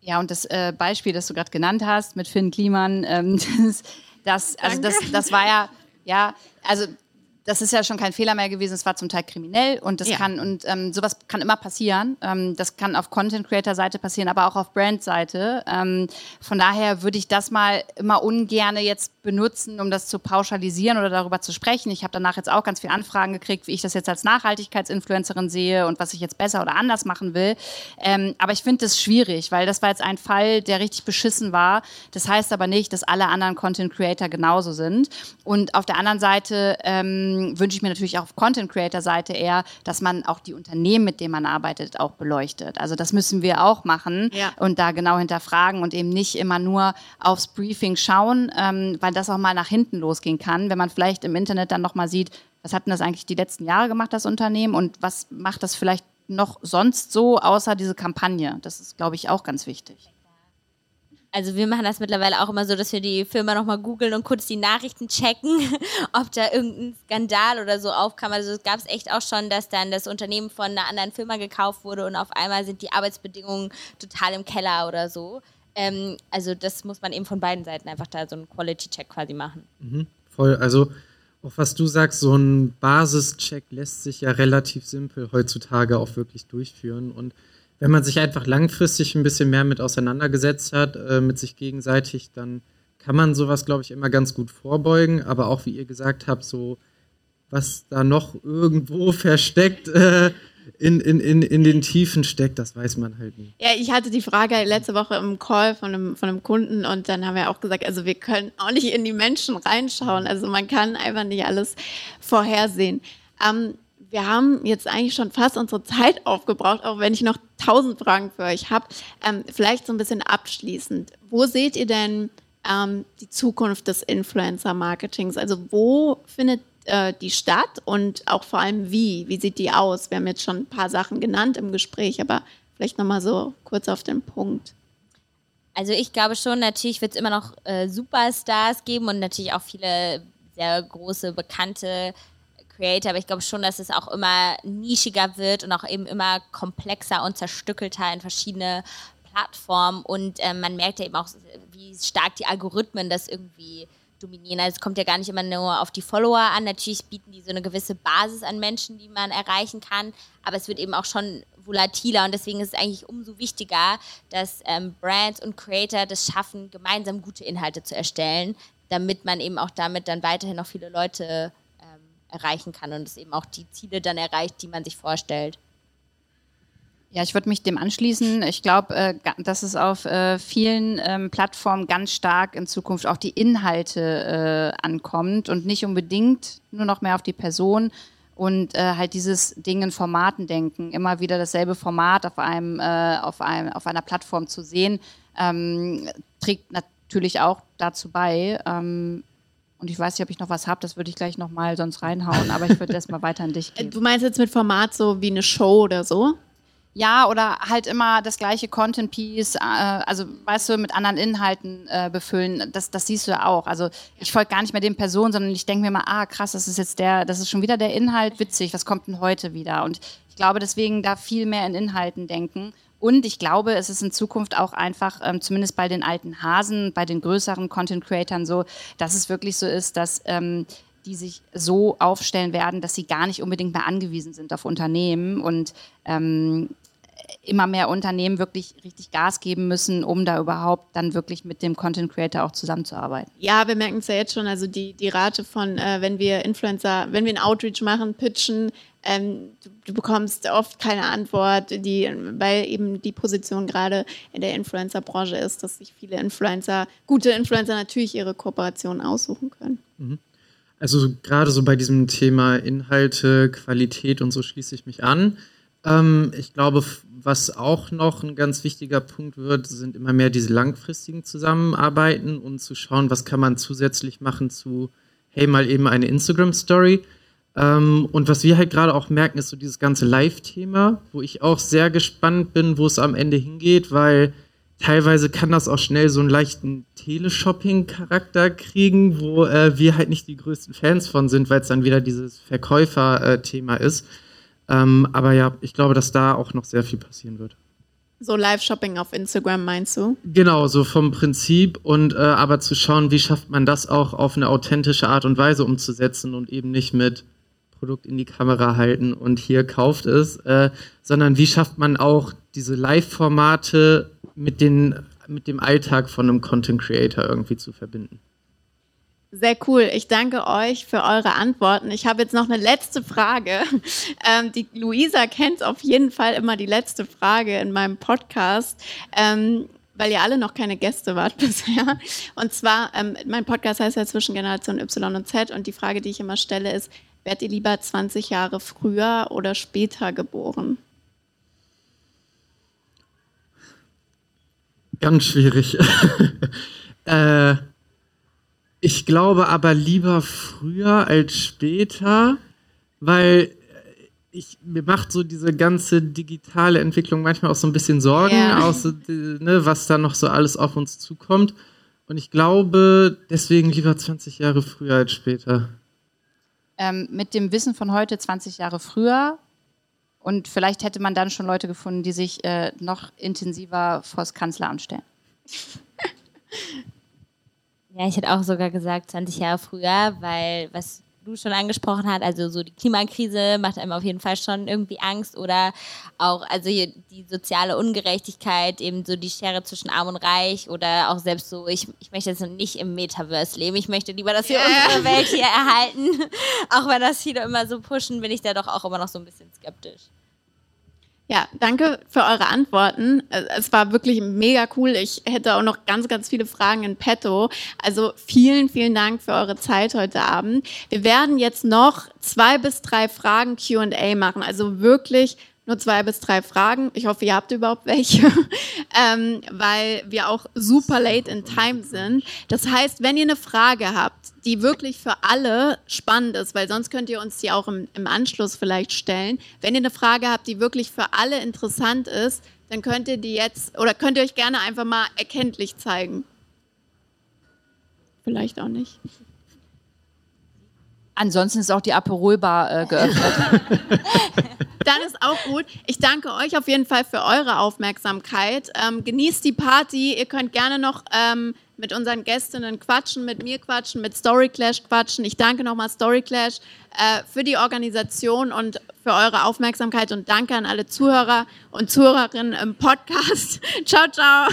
Ja, und das äh, Beispiel, das du gerade genannt hast mit Finn Kliman, ähm, das, also das, das war ja, ja, also das ist ja schon kein Fehler mehr gewesen, es war zum Teil kriminell und das ja. kann und ähm, sowas kann immer passieren. Ähm, das kann auf Content Creator Seite passieren, aber auch auf Brand Seite. Ähm, von daher würde ich das mal immer ungerne jetzt benutzen, um das zu pauschalisieren oder darüber zu sprechen. Ich habe danach jetzt auch ganz viele Anfragen gekriegt, wie ich das jetzt als Nachhaltigkeitsinfluencerin sehe und was ich jetzt besser oder anders machen will. Ähm, aber ich finde das schwierig, weil das war jetzt ein Fall, der richtig beschissen war. Das heißt aber nicht, dass alle anderen Content Creator genauso sind. Und auf der anderen Seite ähm, wünsche ich mir natürlich auch auf Content Creator Seite eher, dass man auch die Unternehmen, mit denen man arbeitet, auch beleuchtet. Also das müssen wir auch machen ja. und da genau hinterfragen und eben nicht immer nur aufs Briefing schauen, ähm, weil das auch mal nach hinten losgehen kann, wenn man vielleicht im Internet dann nochmal sieht, was hat denn das eigentlich die letzten Jahre gemacht, das Unternehmen und was macht das vielleicht noch sonst so, außer diese Kampagne. Das ist, glaube ich, auch ganz wichtig. Also wir machen das mittlerweile auch immer so, dass wir die Firma nochmal googeln und kurz die Nachrichten checken, ob da irgendein Skandal oder so aufkam. Also es gab es echt auch schon, dass dann das Unternehmen von einer anderen Firma gekauft wurde und auf einmal sind die Arbeitsbedingungen total im Keller oder so. Ähm, also das muss man eben von beiden Seiten einfach da so einen Quality-Check quasi machen. Mhm, voll, also auch was du sagst, so ein Basischeck lässt sich ja relativ simpel heutzutage auch wirklich durchführen und wenn man sich einfach langfristig ein bisschen mehr mit auseinandergesetzt hat, äh, mit sich gegenseitig, dann kann man sowas, glaube ich, immer ganz gut vorbeugen. Aber auch, wie ihr gesagt habt, so was da noch irgendwo versteckt äh, in, in, in, in den Tiefen steckt, das weiß man halt nicht. Ja, ich hatte die Frage letzte Woche im Call von einem, von einem Kunden und dann haben wir auch gesagt, also wir können auch nicht in die Menschen reinschauen. Also man kann einfach nicht alles vorhersehen. Ähm, wir haben jetzt eigentlich schon fast unsere Zeit aufgebraucht, auch wenn ich noch tausend Fragen für euch habe. Ähm, vielleicht so ein bisschen abschließend. Wo seht ihr denn ähm, die Zukunft des Influencer-Marketings? Also wo findet äh, die statt und auch vor allem wie? Wie sieht die aus? Wir haben jetzt schon ein paar Sachen genannt im Gespräch, aber vielleicht nochmal so kurz auf den Punkt. Also ich glaube schon, natürlich wird es immer noch äh, Superstars geben und natürlich auch viele sehr große, bekannte Creator, aber ich glaube schon, dass es auch immer nischiger wird und auch eben immer komplexer und zerstückelter in verschiedene Plattformen und äh, man merkt ja eben auch, wie stark die Algorithmen das irgendwie dominieren. Also es kommt ja gar nicht immer nur auf die Follower an. Natürlich bieten die so eine gewisse Basis an Menschen, die man erreichen kann, aber es wird eben auch schon volatiler und deswegen ist es eigentlich umso wichtiger, dass ähm, Brands und Creator das schaffen, gemeinsam gute Inhalte zu erstellen, damit man eben auch damit dann weiterhin noch viele Leute erreichen kann und es eben auch die Ziele dann erreicht, die man sich vorstellt. Ja, ich würde mich dem anschließen. Ich glaube, äh, dass es auf äh, vielen ähm, Plattformen ganz stark in Zukunft auch die Inhalte äh, ankommt und nicht unbedingt nur noch mehr auf die Person und äh, halt dieses Ding in Formaten denken, immer wieder dasselbe Format auf einem, äh, auf einem, auf einer Plattform zu sehen, ähm, trägt natürlich auch dazu bei, ähm, und ich weiß nicht, ob ich noch was habe, das würde ich gleich nochmal sonst reinhauen, aber ich würde das mal weiter an dich geben. Du meinst jetzt mit Format so wie eine Show oder so? Ja, oder halt immer das gleiche Content-Piece, äh, also weißt du, mit anderen Inhalten äh, befüllen, das, das siehst du ja auch. Also ich folge gar nicht mehr den Personen, sondern ich denke mir mal, ah krass, das ist jetzt der, das ist schon wieder der Inhalt, witzig, was kommt denn heute wieder? Und ich glaube deswegen da viel mehr in Inhalten denken und ich glaube, es ist in Zukunft auch einfach, ähm, zumindest bei den alten Hasen, bei den größeren Content-Creatern so, dass es wirklich so ist, dass ähm, die sich so aufstellen werden, dass sie gar nicht unbedingt mehr angewiesen sind auf Unternehmen und ähm, immer mehr Unternehmen wirklich richtig Gas geben müssen, um da überhaupt dann wirklich mit dem Content Creator auch zusammenzuarbeiten. Ja, wir merken es ja jetzt schon, also die, die Rate von, äh, wenn wir Influencer, wenn wir einen Outreach machen, pitchen, ähm, du, du, bekommst oft keine Antwort, die, weil eben die Position gerade in der Influencer-Branche ist, dass sich viele Influencer, gute Influencer natürlich ihre Kooperationen aussuchen können. Mhm. Also gerade so bei diesem Thema Inhalte, Qualität und so schließe ich mich an. Ähm, ich glaube, was auch noch ein ganz wichtiger Punkt wird, sind immer mehr diese langfristigen Zusammenarbeiten und zu schauen, was kann man zusätzlich machen zu, hey, mal eben eine Instagram-Story. Ähm, und was wir halt gerade auch merken, ist so dieses ganze Live-Thema, wo ich auch sehr gespannt bin, wo es am Ende hingeht, weil teilweise kann das auch schnell so einen leichten Teleshopping-Charakter kriegen, wo äh, wir halt nicht die größten Fans von sind, weil es dann wieder dieses Verkäufer-Thema ist. Ähm, aber ja, ich glaube, dass da auch noch sehr viel passieren wird. So Live-Shopping auf Instagram meinst du? Genau, so vom Prinzip und äh, aber zu schauen, wie schafft man das auch auf eine authentische Art und Weise umzusetzen und eben nicht mit Produkt in die Kamera halten und hier kauft es, äh, sondern wie schafft man auch diese Live-Formate mit, mit dem Alltag von einem Content Creator irgendwie zu verbinden. Sehr cool. Ich danke euch für eure Antworten. Ich habe jetzt noch eine letzte Frage. Ähm, die Luisa kennt auf jeden Fall immer die letzte Frage in meinem Podcast. Ähm, weil ihr alle noch keine Gäste wart bisher. Und zwar, ähm, mein Podcast heißt ja zwischen Generation Y und Z und die Frage, die ich immer stelle, ist, werdet ihr lieber 20 Jahre früher oder später geboren? Ganz schwierig. äh, ich glaube aber lieber früher als später, weil ich, mir macht so diese ganze digitale Entwicklung manchmal auch so ein bisschen Sorgen, ja. aus, ne, was da noch so alles auf uns zukommt. Und ich glaube, deswegen lieber 20 Jahre früher als später. Ähm, mit dem Wissen von heute 20 Jahre früher und vielleicht hätte man dann schon Leute gefunden, die sich äh, noch intensiver vor das Kanzleramt stellen. Ja, ich hätte auch sogar gesagt 20 Jahre früher, weil was du schon angesprochen hast, also so die Klimakrise macht einem auf jeden Fall schon irgendwie Angst oder auch also die soziale Ungerechtigkeit, eben so die Schere zwischen Arm und Reich oder auch selbst so, ich, ich möchte jetzt nicht im Metaverse leben, ich möchte lieber, dass wir yeah. unsere Welt hier erhalten. auch wenn das viele immer so pushen, bin ich da doch auch immer noch so ein bisschen skeptisch. Ja, danke für eure Antworten. Es war wirklich mega cool. Ich hätte auch noch ganz, ganz viele Fragen in petto. Also vielen, vielen Dank für eure Zeit heute Abend. Wir werden jetzt noch zwei bis drei Fragen Q&A machen. Also wirklich nur zwei bis drei Fragen. Ich hoffe, ihr habt überhaupt welche, ähm, weil wir auch super late in time sind. Das heißt, wenn ihr eine Frage habt, die wirklich für alle spannend ist, weil sonst könnt ihr uns die auch im, im Anschluss vielleicht stellen. Wenn ihr eine Frage habt, die wirklich für alle interessant ist, dann könnt ihr die jetzt oder könnt ihr euch gerne einfach mal erkenntlich zeigen. Vielleicht auch nicht. Ansonsten ist auch die Aperolbar äh, geöffnet. Dann ist auch gut. Ich danke euch auf jeden Fall für eure Aufmerksamkeit. Ähm, genießt die Party. Ihr könnt gerne noch ähm, mit unseren Gästinnen quatschen, mit mir quatschen, mit Story Clash quatschen. Ich danke nochmal Story Clash äh, für die Organisation und für eure Aufmerksamkeit und danke an alle Zuhörer und Zuhörerinnen im Podcast. ciao, ciao.